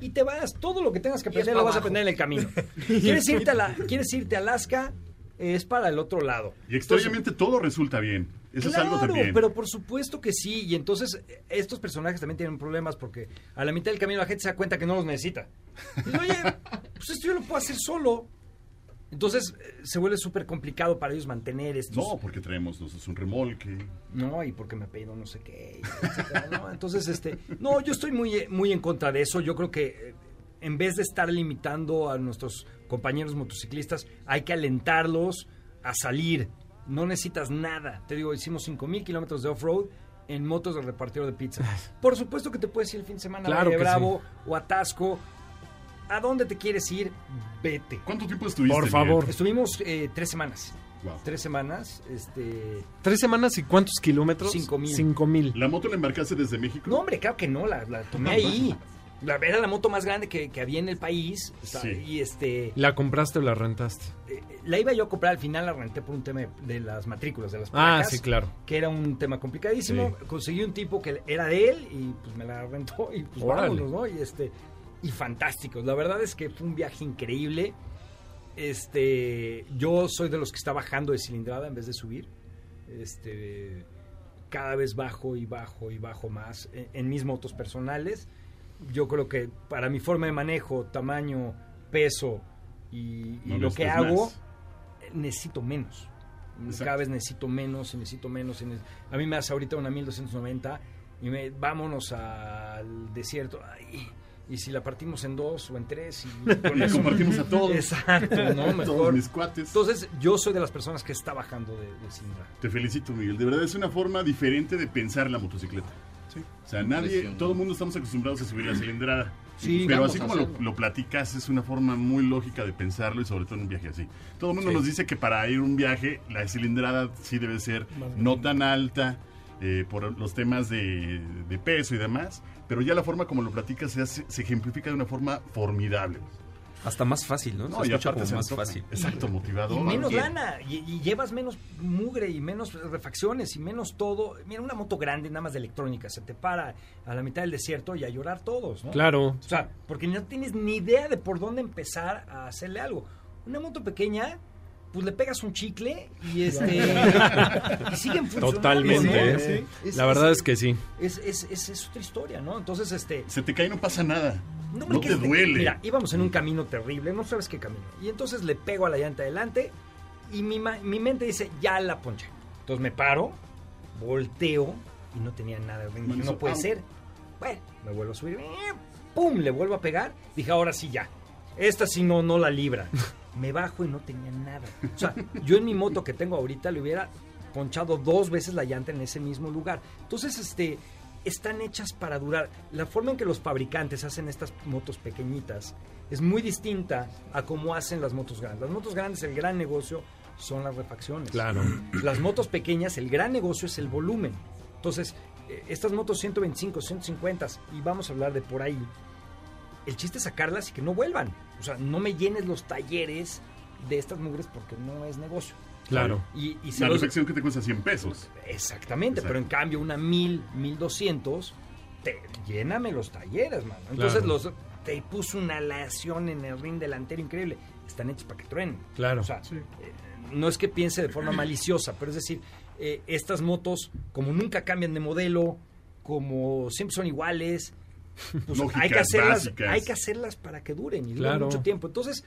y te vas. Todo lo que tengas que aprender lo vas a aprender en el camino. *laughs* ¿Quieres irte a, la, ¿Quieres irte a Alaska? Es para el otro lado.
Y extrañamente todo resulta bien. Eso es algo
Claro,
también.
pero por supuesto que sí. Y entonces eh, estos personajes también tienen problemas porque a la mitad del camino la gente se da cuenta que no los necesita. Dice, Oye, pues esto yo lo puedo hacer solo. Entonces eh, se vuelve súper complicado para ellos mantener estos...
No, porque traemos nosotros un remolque.
No, y porque me pedido no sé qué, y etcétera, ¿no? Entonces, este, no, yo estoy muy, eh, muy en contra de eso. Yo creo que en vez de estar limitando a nuestros compañeros motociclistas, hay que alentarlos a salir. No necesitas nada. Te digo, hicimos 5.000 kilómetros de off-road en motos del repartidor de pizza. *laughs* Por supuesto que te puedes ir el fin de semana
Claro
a Valle Bravo o a Tasco. ¿A dónde te quieres ir? Vete.
¿Cuánto tiempo estuviste?
Por
Miguel?
favor.
Estuvimos eh, tres semanas.
Wow.
Tres semanas. Este.
¿Tres semanas y cuántos kilómetros?
Cinco mil.
Cinco mil.
¿La moto la embarcaste desde México?
No, hombre, claro que no, la, la tomé ahí. *laughs* La, era la moto más grande que, que había en el país. o sea,
Sí.
Y este.
¿La compraste o la rentaste?
eh, la iba yo a comprar al final, la renté por un tema de, de las matrículas, de las
Ah,
placas.
sí, claro.
Que era un tema complicadísimo. Conseguí un tipo que era de él y pues me la rentó y pues
Órale.
vámonos, ¿no? Y este. Y fantásticos. La verdad es que fue un viaje increíble. Este. Yo soy de los que está bajando de cilindrada en vez de subir. Este. Cada vez bajo y bajo y bajo más en, en mis motos personales. Yo creo que para mi forma de manejo, tamaño, peso y, lo que hago,
más.
necesito menos.
Exacto.
Cada vez necesito menos y necesito menos. y A mí me hace ahorita una 1290 y me, vámonos al desierto. Ay, y si la partimos en dos o en tres y *laughs* con eso-
compartimos a todos.
Exacto, *laughs* ¿no?
Todos
Mejor.
mis cuates.
Entonces, yo soy de las personas que está bajando de, de.
Te felicito, Miguel. De verdad es una forma diferente de pensar la motocicleta. O sea, nadie, todo el mundo estamos acostumbrados a subir la cilindrada.
Sí,
pero así
a
como lo, platicas, es una forma muy lógica de pensarlo y sobre todo en un viaje así. Todo el mundo
Sí.
nos dice que para ir a un viaje, la cilindrada sí debe ser no tan alta eh, por los temas de, de peso y demás, pero ya la forma como lo platicas se, hace- se ejemplifica de una forma formidable.
Hasta más fácil, ¿no?
No,
Se
y
escucha
aparte
como
se
más fácil.
Exacto, motivador.
Y menos lana, y, y llevas menos mugre y menos refacciones y menos todo. Mira, una moto grande, nada más de electrónica, se te para a la mitad del desierto y a llorar todos, ¿no?
Claro.
O sea, porque no tienes ni idea de por dónde empezar a hacerle algo. Una moto pequeña, pues le pegas un chicle y este *laughs* y siguen funcionando.
Totalmente.
¿no?
¿eh?
Es-
La verdad es que sí.
es, es, es, es otra historia, ¿no? Entonces, este,
Se te cae y no pasa nada. No,
hombre,
te duele.
Mira, íbamos en un camino terrible, no sabes qué camino. Y entonces le pego a la llanta adelante y mi, mi mente dice, ya la ponché. Entonces me paro, volteo y no tenía nada. Dije, no puede ser. Bueno, me vuelvo a subir. ¡Pum! Le vuelvo a pegar. Dije, ahora sí ya. Esta sí no, no la libra. Me bajo y no tenía nada. O sea, yo en mi moto que tengo ahorita le hubiera ponchado dos veces la llanta en ese mismo lugar. Entonces, este, están hechas para durar. La forma en que los fabricantes hacen estas motos pequeñitas es muy distinta a cómo hacen las motos grandes. Las motos grandes, el gran negocio son las refacciones.
Claro.
Las motos pequeñas, el gran negocio es el volumen. Entonces, eh, estas motos 125, 150, y vamos a hablar de por ahí, el chiste es sacarlas y que no vuelvan. O sea, no me llenes los talleres de estas mugres porque no es negocio.
Claro.
Y, y se
La reflexión que te cuesta 100 pesos.
Exactamente,
Exacto.
pero en cambio una 1000, 1200, te, lléname los talleres, mano. Entonces
Claro.
los te puso una aleación en el ring delantero increíble. Están hechos para que truenen.
Claro.
O sea, eh, no es que piense de forma maliciosa, pero es decir, eh, estas motos, como nunca cambian de modelo, como siempre son iguales, *laughs* pues hay que hacerlas,
básicas.
hay que hacerlas para que duren y duren
Claro.
mucho tiempo. Entonces,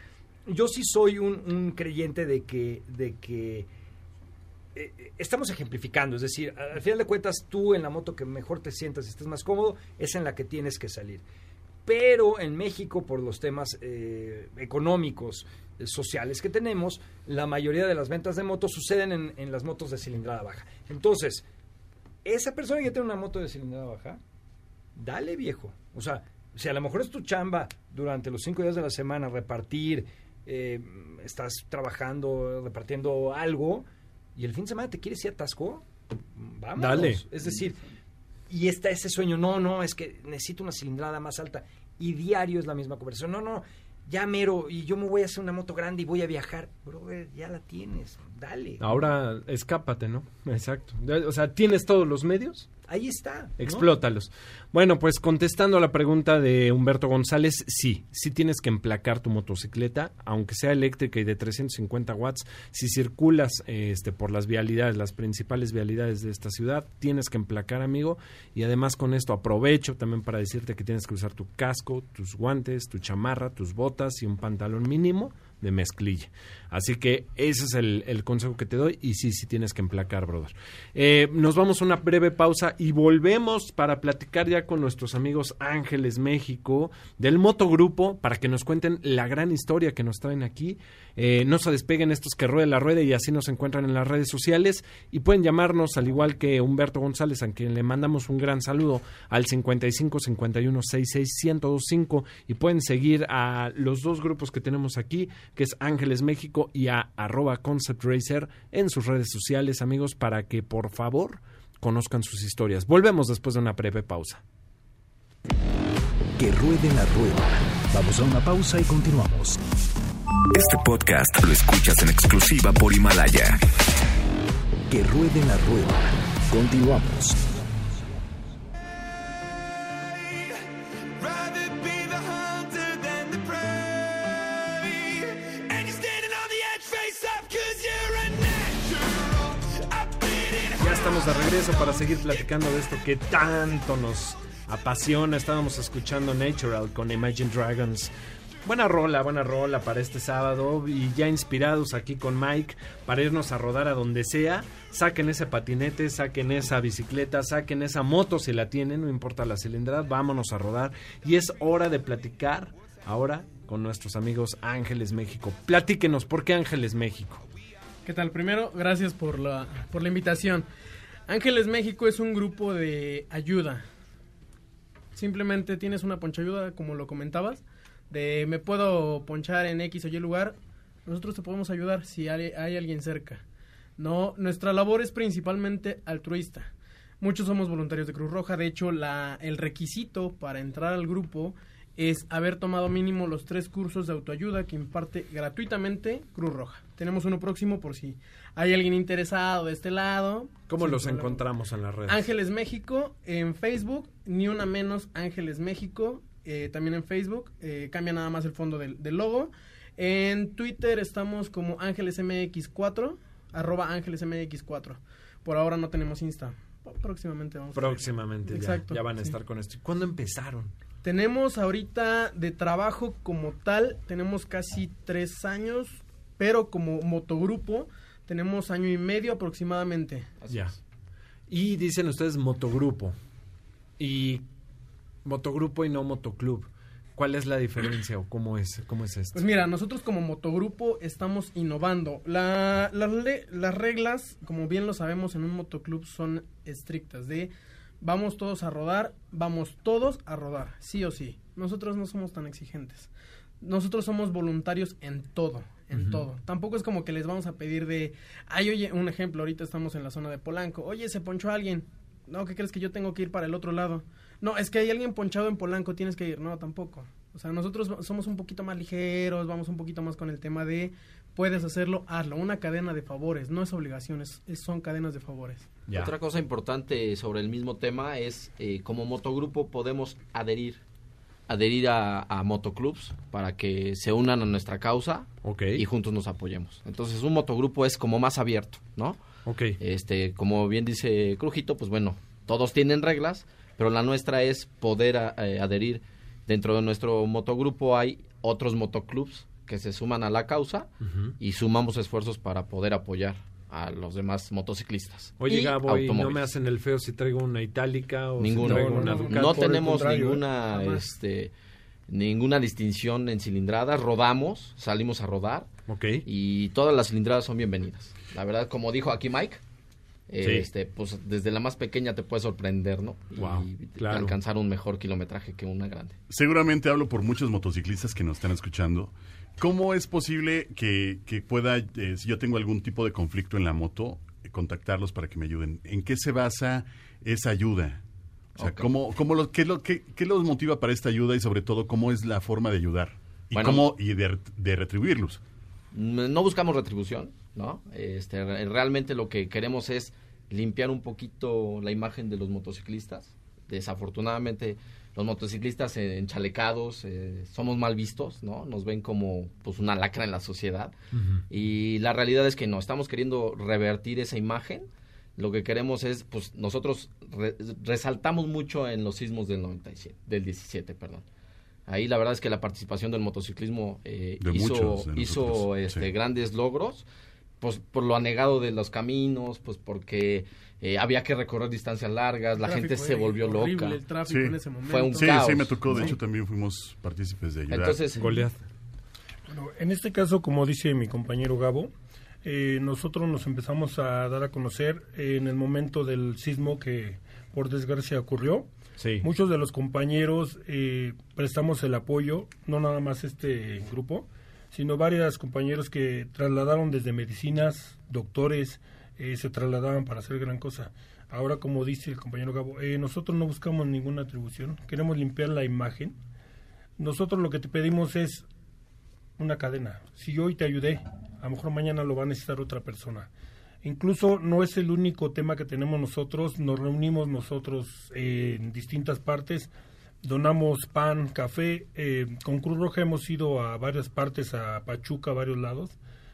yo sí soy un, un creyente de que, de que eh, eh, estamos ejemplificando, es decir, a- al final de cuentas tú en la moto que mejor te sientas y estés más cómodo es en la que tienes que salir. Pero en México, por los temas eh, económicos, eh, sociales que tenemos, la mayoría de las ventas de motos suceden en, en las motos de cilindrada baja. Entonces, esa persona que tiene una moto de cilindrada baja, dale viejo. O sea, si a lo mejor es tu chamba durante los cinco días de la semana repartir, eh, estás trabajando, repartiendo algo, y el fin de semana te quieres ir a Tasco, vamos.
Dale.
Es decir, y está ese sueño, no, no, es que necesito una cilindrada más alta, y diario es la misma conversación, no, no, ya mero, y yo me voy a hacer una moto grande y voy a viajar, brother, ya la tienes, dale.
Ahora escápate, ¿no? Exacto. O sea, ¿tienes todos los medios?
Ahí está.
Explótalos. Bueno, pues contestando a la pregunta de Humberto González, sí, sí tienes que emplacar tu motocicleta, aunque sea eléctrica y de 350 watts. Si circulas este, por las vialidades, las principales vialidades de esta ciudad, tienes que emplacar, amigo. Y además con esto aprovecho también para decirte que tienes que usar tu casco, tus guantes, tu chamarra, tus botas y un pantalón mínimo de mezclilla. Así que ese es el, el consejo que te doy y sí, sí tienes que emplacar, brother. Eh, nos vamos a una breve pausa y volvemos para platicar ya con nuestros amigos Ángeles México del Motogrupo para que nos cuenten la gran historia que nos traen aquí. Eh, no se despeguen estos que ruede la rueda y así nos encuentran en las redes sociales y pueden llamarnos al igual que Humberto González, a quien le mandamos un gran saludo al 55 51 66 1025 y pueden seguir a los dos grupos que tenemos aquí, que es Ángeles México y a arroba Concept Racer en sus redes sociales, amigos, para que por favor conozcan sus historias. Volvemos después de una breve pausa.
Que ruede la rueda. Vamos a una pausa y continuamos.
Este podcast lo escuchas en exclusiva por Himalaya.
Que ruede la rueda. Continuamos.
De regreso para seguir platicando de esto que tanto nos apasiona. Estábamos escuchando Natural con Imagine Dragons. Buena rola, buena rola para este sábado y ya inspirados aquí con Mike para irnos a rodar a donde sea. Saquen ese patinete, saquen esa bicicleta, saquen esa moto si la tienen, no importa la cilindrada, vámonos a rodar. Y es hora de platicar ahora con nuestros amigos Ángeles México. Platíquenos, ¿por qué Ángeles México?
¿Qué tal? Primero, gracias por la, por la invitación. Ángeles México es un grupo de ayuda. Simplemente tienes una ponchayuda, como lo comentabas, de me puedo ponchar en X o Y lugar, nosotros te podemos ayudar si hay, hay alguien cerca. No, nuestra labor es principalmente altruista. Muchos somos voluntarios de Cruz Roja, de hecho la, el requisito para entrar al grupo es haber tomado mínimo los tres cursos de autoayuda que imparte gratuitamente Cruz Roja. Tenemos uno próximo por si hay alguien interesado de este lado.
¿Cómo los
problema.
encontramos en las redes?
Ángeles México en Facebook, ni una menos Ángeles México, eh, también en Facebook, eh, cambia nada más el fondo del, del logo. En Twitter estamos como Ángeles MX4, arroba Ángeles MX4. Por ahora no tenemos Insta. Próximamente vamos. a-
Próximamente ya,
Exacto,
ya van a
sí.
estar con esto. ¿Cuándo empezaron?
Tenemos ahorita de trabajo como tal, tenemos casi tres años, pero como motogrupo tenemos año y medio aproximadamente.
ya. Y dicen ustedes motogrupo. Y motogrupo y no motoclub. ¿Cuál es la diferencia o cómo es, cómo es esto?
Pues mira, nosotros como motogrupo estamos innovando. La- las le- las reglas, como bien lo sabemos, en un motoclub son estrictas. De vamos todos a rodar, vamos todos a rodar, sí o sí. Nosotros no somos tan exigentes. Nosotros somos voluntarios en todo, en todo. Tampoco es como que les vamos a pedir de, ay, oye, un ejemplo, ahorita estamos en la zona de Polanco. Oye, se ponchó alguien. No, ¿qué crees que yo tengo que ir para el otro lado? No, es que hay alguien ponchado en Polanco, tienes que ir. No, tampoco. O sea, nosotros somos un poquito más ligeros, vamos un poquito más con el tema de puedes hacerlo, hazlo. Una cadena de favores, no es obligación, es- es- son cadenas de favores.
Otra cosa importante sobre el mismo tema es, eh, como motogrupo podemos adherir, adherir a, a motoclubs para que se unan a nuestra causa y juntos nos apoyemos. Entonces un motogrupo es como más abierto, ¿no?
Ok.
Este, como bien dice Crujito, pues bueno, todos tienen reglas, pero la nuestra es poder a- eh, adherir. Dentro de nuestro motogrupo hay otros motoclubs que se suman a la causa y sumamos esfuerzos para poder apoyar a los demás motociclistas.
Oye,
Y
Gabo, ¿y no me hacen el feo si traigo una itálica o
Ninguna.
si traigo
no,
una
no,
Ducati?
no tenemos
¿eh?
ninguna este ninguna distinción en cilindradas, rodamos, salimos a rodar. Y todas las cilindradas son bienvenidas. La verdad, como dijo aquí Mike, eh,
Sí.
este pues desde la más pequeña te puede sorprender, ¿no? y
claro.
alcanzar un mejor kilometraje que una grande.
Seguramente hablo por muchos motociclistas que nos están escuchando. ¿Cómo es posible que, que pueda, eh, si yo tengo algún tipo de conflicto en la moto, eh, contactarlos para que me ayuden? ¿En qué se basa esa ayuda? O sea. ¿cómo, cómo lo- qué, lo, qué, qué los motiva para esta ayuda y sobre todo cómo es la forma de ayudar? Y,
Bueno.
cómo, y de, de retribuirlos.
Mm, no buscamos retribución, ¿no? Este, re- realmente lo que queremos es limpiar un poquito la imagen de los motociclistas. Desafortunadamente, los motociclistas enchalecados eh, somos mal vistos, ¿no? Nos ven como pues una lacra en la sociedad. Y la realidad es que no, estamos queriendo revertir esa imagen. Lo que queremos es, pues nosotros re- resaltamos mucho en los sismos del 97, del 17, perdón. Ahí la verdad es que la participación del motociclismo eh,
De
hizo,
muchos de
hizo este,
sí.
grandes logros, pues por lo anegado de los caminos, pues porque eh, había que recorrer distancias largas, la gente se volvió
horrible,
loca.
el tráfico en ese momento.
Fue un
sí,
caos.
sí, me tocó. De
¿no?
hecho, también fuimos partícipes de ayudar.
Entonces,
Goliath.
Bueno, en este caso, como dice mi compañero Gabo, eh, nosotros nos empezamos a dar a conocer en el momento del sismo que por desgracia ocurrió.
Sí.
Muchos de los compañeros eh, prestamos el apoyo, no nada más este grupo, sino varios compañeros que trasladaron desde medicinas, doctores, eh, se trasladaban para hacer gran cosa. Ahora, como dice el compañero Gabo, eh, nosotros no buscamos ninguna atribución, queremos limpiar la imagen. Nosotros lo que te pedimos es una cadena. Si hoy te ayudé, a lo mejor mañana lo va a necesitar otra persona. Incluso no es el único tema que tenemos nosotros, nos reunimos nosotros eh, en distintas partes, donamos pan, café, eh, con Cruz Roja hemos ido a varias partes, a Pachuca, a varios lados,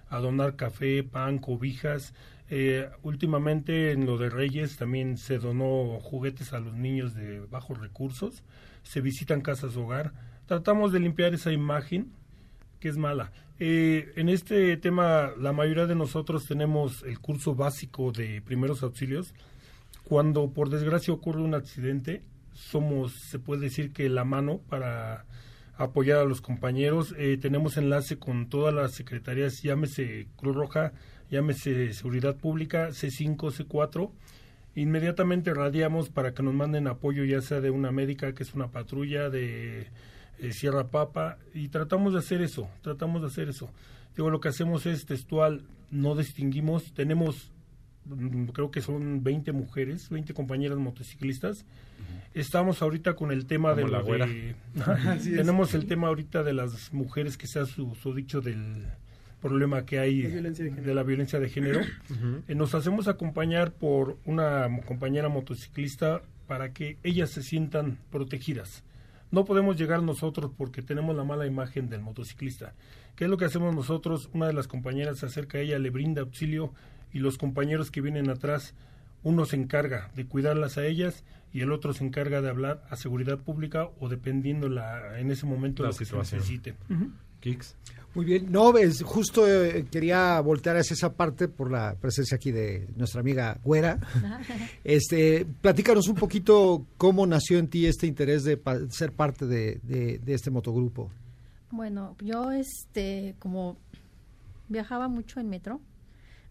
a donar café, pan, cobijas. Eh, últimamente en lo de Reyes también se donó juguetes a los niños de bajos recursos, se visitan casas hogar. Tratamos de limpiar esa imagen que es mala. Eh, en este tema, la mayoría de nosotros tenemos el curso básico de primeros auxilios. Cuando por desgracia ocurre un accidente, somos, se puede decir que la mano para apoyar a los compañeros. Eh, tenemos enlace con todas las secretarías, llámese Cruz Roja, llámese Seguridad Pública, C5, C4. Inmediatamente radiamos para que nos manden apoyo, ya sea de una médica, que es una patrulla, de eh, Sierra Papa, y tratamos de hacer eso, tratamos de hacer eso. Digo, lo que hacemos es textual, no distinguimos, tenemos, mm, creo que son 20 mujeres, 20 compañeras motociclistas. Estamos ahorita con el tema de
la
de- *laughs* tenemos el tema ahorita de las mujeres que sea su, su dicho del problema que hay
de
la violencia de género. Eh, nos hacemos acompañar por una compañera motociclista para que ellas se sientan protegidas. No podemos llegar nosotros porque tenemos la mala imagen del motociclista. ¿Qué es lo que hacemos nosotros? Una de las compañeras se acerca a ella, le brinda auxilio y los compañeros que vienen atrás, uno se encarga de cuidarlas a ellas y el otro se encarga de hablar a seguridad pública o dependiendo la, en ese momento
La
lo que se
situación.
necesite.
Kicks.
Muy bien. No, es, justo eh, quería voltear hacia esa parte por la presencia aquí de nuestra amiga Güera. *laughs* Este, platícanos un poquito cómo nació en ti este interés de pa- ser parte de, de- de este motogrupo.
Bueno, yo este como viajaba mucho en metro,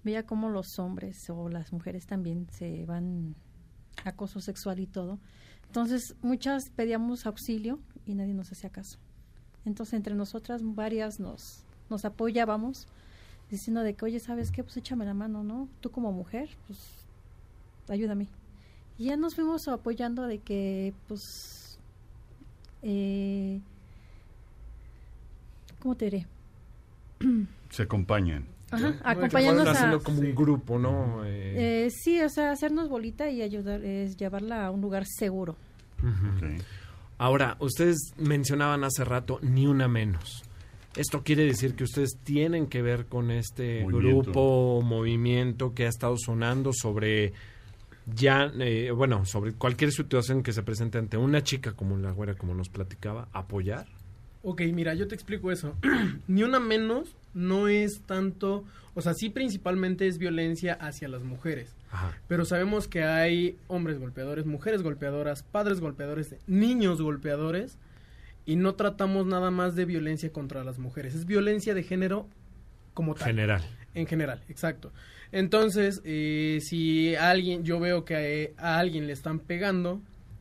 veía cómo los hombres o las mujeres también se van acoso sexual y todo. Entonces, muchas pedíamos auxilio y nadie nos hacía caso. Entonces, entre nosotras varias nos nos apoyábamos diciendo de que, "Oye, ¿sabes qué? Pues échame la mano, ¿no? Tú como mujer, pues ayúdame." Y ya nos fuimos apoyando de que pues eh, ¿Cómo te diré? *clears throat*
Se acompañan.
Ajá, acompañarnos a...
haciendo como un grupo, ¿no? Eh,
Eh, sí, o sea, hacernos bolita y ayudar, es llevarla a un lugar seguro.
ujú. Ahora, ustedes mencionaban hace rato ni una menos. Esto quiere decir que ustedes tienen que ver con este
Movimiento.
grupo, movimiento que ha estado sonando sobre ya, eh, bueno, sobre cualquier situación que se presente ante una chica como la güera, como nos platicaba, apoyar.
Ok, mira, yo te explico eso. *clears throat* Ni una menos no es tanto, o sea, sí principalmente es violencia hacia las mujeres.
Ajá.
Pero sabemos que hay hombres golpeadores, mujeres golpeadoras, padres golpeadores, niños golpeadores y no tratamos nada más de violencia contra las mujeres. Es violencia de género como tal.
General.
En general, exacto. Entonces, eh, si alguien, yo veo que a alguien le están pegando,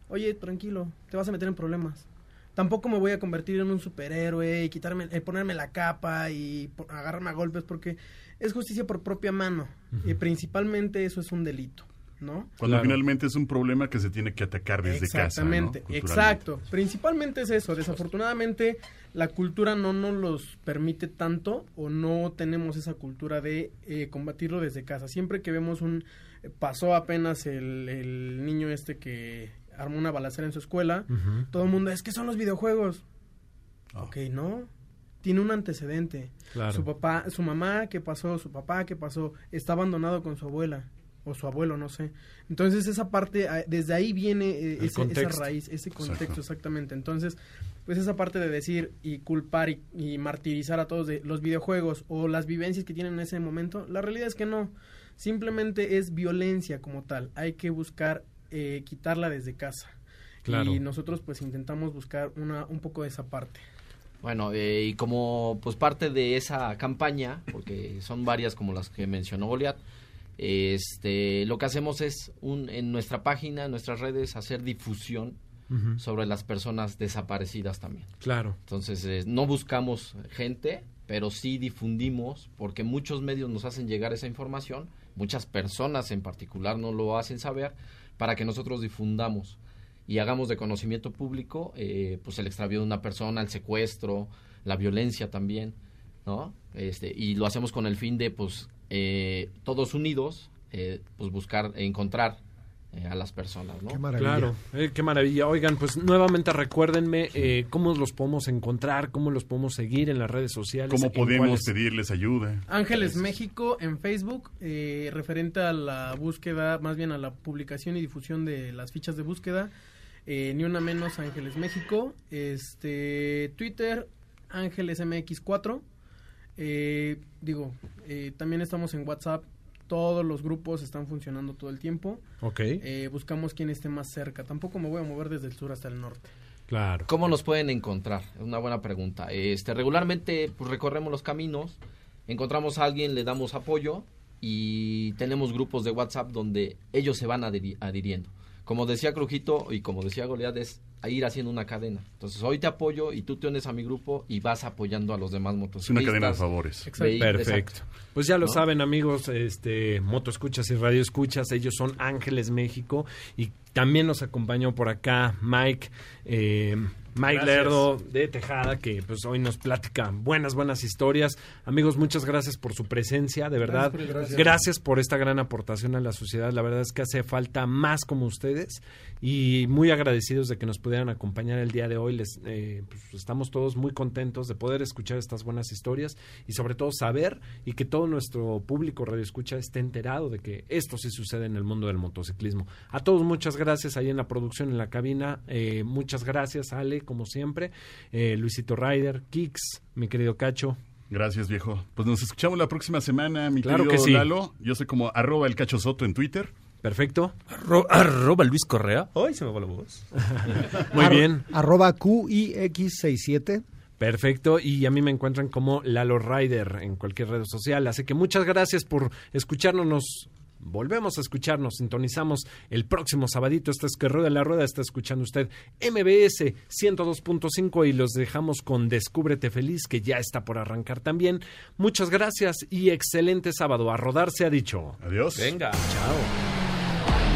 oye, tranquilo, te vas a meter en problemas. Tampoco me voy a convertir en un superhéroe y quitarme, eh, ponerme la capa y agarrarme a golpes porque es justicia por propia mano. Y principalmente eso es un delito, ¿no?
Cuando
Claro.
finalmente es un problema que se tiene que atacar desde
Exactamente,
casa. ¿no? Culturalmente.
exacto. Principalmente es eso. Desafortunadamente, la cultura no nos los permite tanto o no tenemos esa cultura de eh, combatirlo desde casa. Siempre que vemos un... eh, Pasó apenas el, el niño este que armó una balacera en su escuela. Todo el mundo, es que son los videojuegos.
Ah.
Ok, no. Tiene un antecedente.
Claro.
Su papá, su mamá, ¿qué pasó? Su papá, ¿qué pasó? Está abandonado con su abuela. o su abuelo, no sé. Entonces esa parte, ah, desde ahí viene eh, ese- esa raíz, ese contexto
Exacto.
exactamente. Entonces, pues esa parte de decir y culpar y, y martirizar a todos de los videojuegos o las vivencias que tienen en ese momento, la realidad es que no. Simplemente es violencia como tal. Hay que buscar eh, quitarla desde casa.
Claro.
Y nosotros pues intentamos buscar una, un poco de esa parte.
Bueno, eh, y como pues parte de esa campaña, porque son varias como las que mencionó Goliat, este, lo que hacemos es un, en nuestra página, en nuestras redes, hacer difusión sobre las personas desaparecidas también.
Claro.
Entonces, eh, no buscamos gente, pero sí difundimos, porque muchos medios nos hacen llegar esa información, muchas personas en particular no lo hacen saber, para que nosotros difundamos y hagamos de conocimiento público eh, pues el extravío de una persona, el secuestro, la violencia también, ¿no? Este, y lo hacemos con el fin de, pues, eh, todos unidos, eh, pues buscar, encontrar eh, a las personas, ¿no?
Qué maravilla.
Claro, eh, qué maravilla. Oigan, pues nuevamente recuérdenme eh, cómo los podemos encontrar, cómo los podemos seguir en las redes sociales.
¿Cómo podemos
cuáles-
pedirles ayuda?
Ángeles México en Facebook, eh, referente a la búsqueda, más bien a la publicación y difusión de las fichas de búsqueda. Eh, ni una menos Ángeles México. Este Twitter, Ángeles MX4. Eh, digo, eh, también estamos en WhatsApp. Todos los grupos están funcionando todo el tiempo.
Ok,
Eh, buscamos quien esté más cerca. Tampoco me voy a mover desde el sur hasta el norte.
claro.
¿Cómo nos pueden encontrar? Es una buena pregunta. Este, regularmente pues, recorremos los caminos, encontramos a alguien, le damos apoyo y tenemos grupos de WhatsApp donde ellos se van adhiriendo. Como decía Crujito y como decía Goliat, es a ir haciendo una cadena. Entonces, hoy te apoyo y tú te unes a mi grupo y vas apoyando a los demás
Es
motociclistas.
una cadena de favores.
Exacto.
Perfecto.
exacto.
Pues ya lo
¿No?
saben, amigos, este Moto Escuchas y Radio Escuchas, ellos son Ángeles México y también nos acompañó por acá Mike, eh, Mike
Gracias.
Lerdo de Tejada, que pues hoy nos platica buenas, buenas historias. Amigos, muchas gracias por su presencia, de verdad.
Gracias por.
Gracias por esta gran aportación a la sociedad. La verdad es que hace falta más como ustedes y muy agradecidos de que nos pudieran acompañar el día de hoy. Les, eh, pues, estamos todos muy contentos de poder escuchar estas buenas historias y sobre todo saber y que todo nuestro público radio escucha esté enterado de que esto sí sucede en el mundo del motociclismo. A todos muchas gracias ahí en la producción, en la cabina. Eh, muchas gracias, Ale, como siempre. Eh, Luisito Ryder, Kix, mi querido Cacho.
Gracias, viejo. Pues nos escuchamos la próxima semana, mi
Claro
querido
que sí.
Lalo. Yo soy como arroba el cacho soto en Twitter.
Perfecto.
Arro- *laughs* arroba Luis Correa. Ay, se me va la voz. *laughs*
Muy
Ar-
bien.
Arroba QIX67.
Perfecto, y a mí me encuentran como Lalo Rider en cualquier red social. Así que muchas gracias por escucharnos. Nos volvemos a escucharnos, sintonizamos el próximo sabadito. Esto es que rueda la rueda, está escuchando usted MBS 102.5 y los dejamos con Descúbrete Feliz, que ya está por arrancar también. Muchas gracias y excelente sábado. A rodar se ha dicho.
Adiós.
Venga.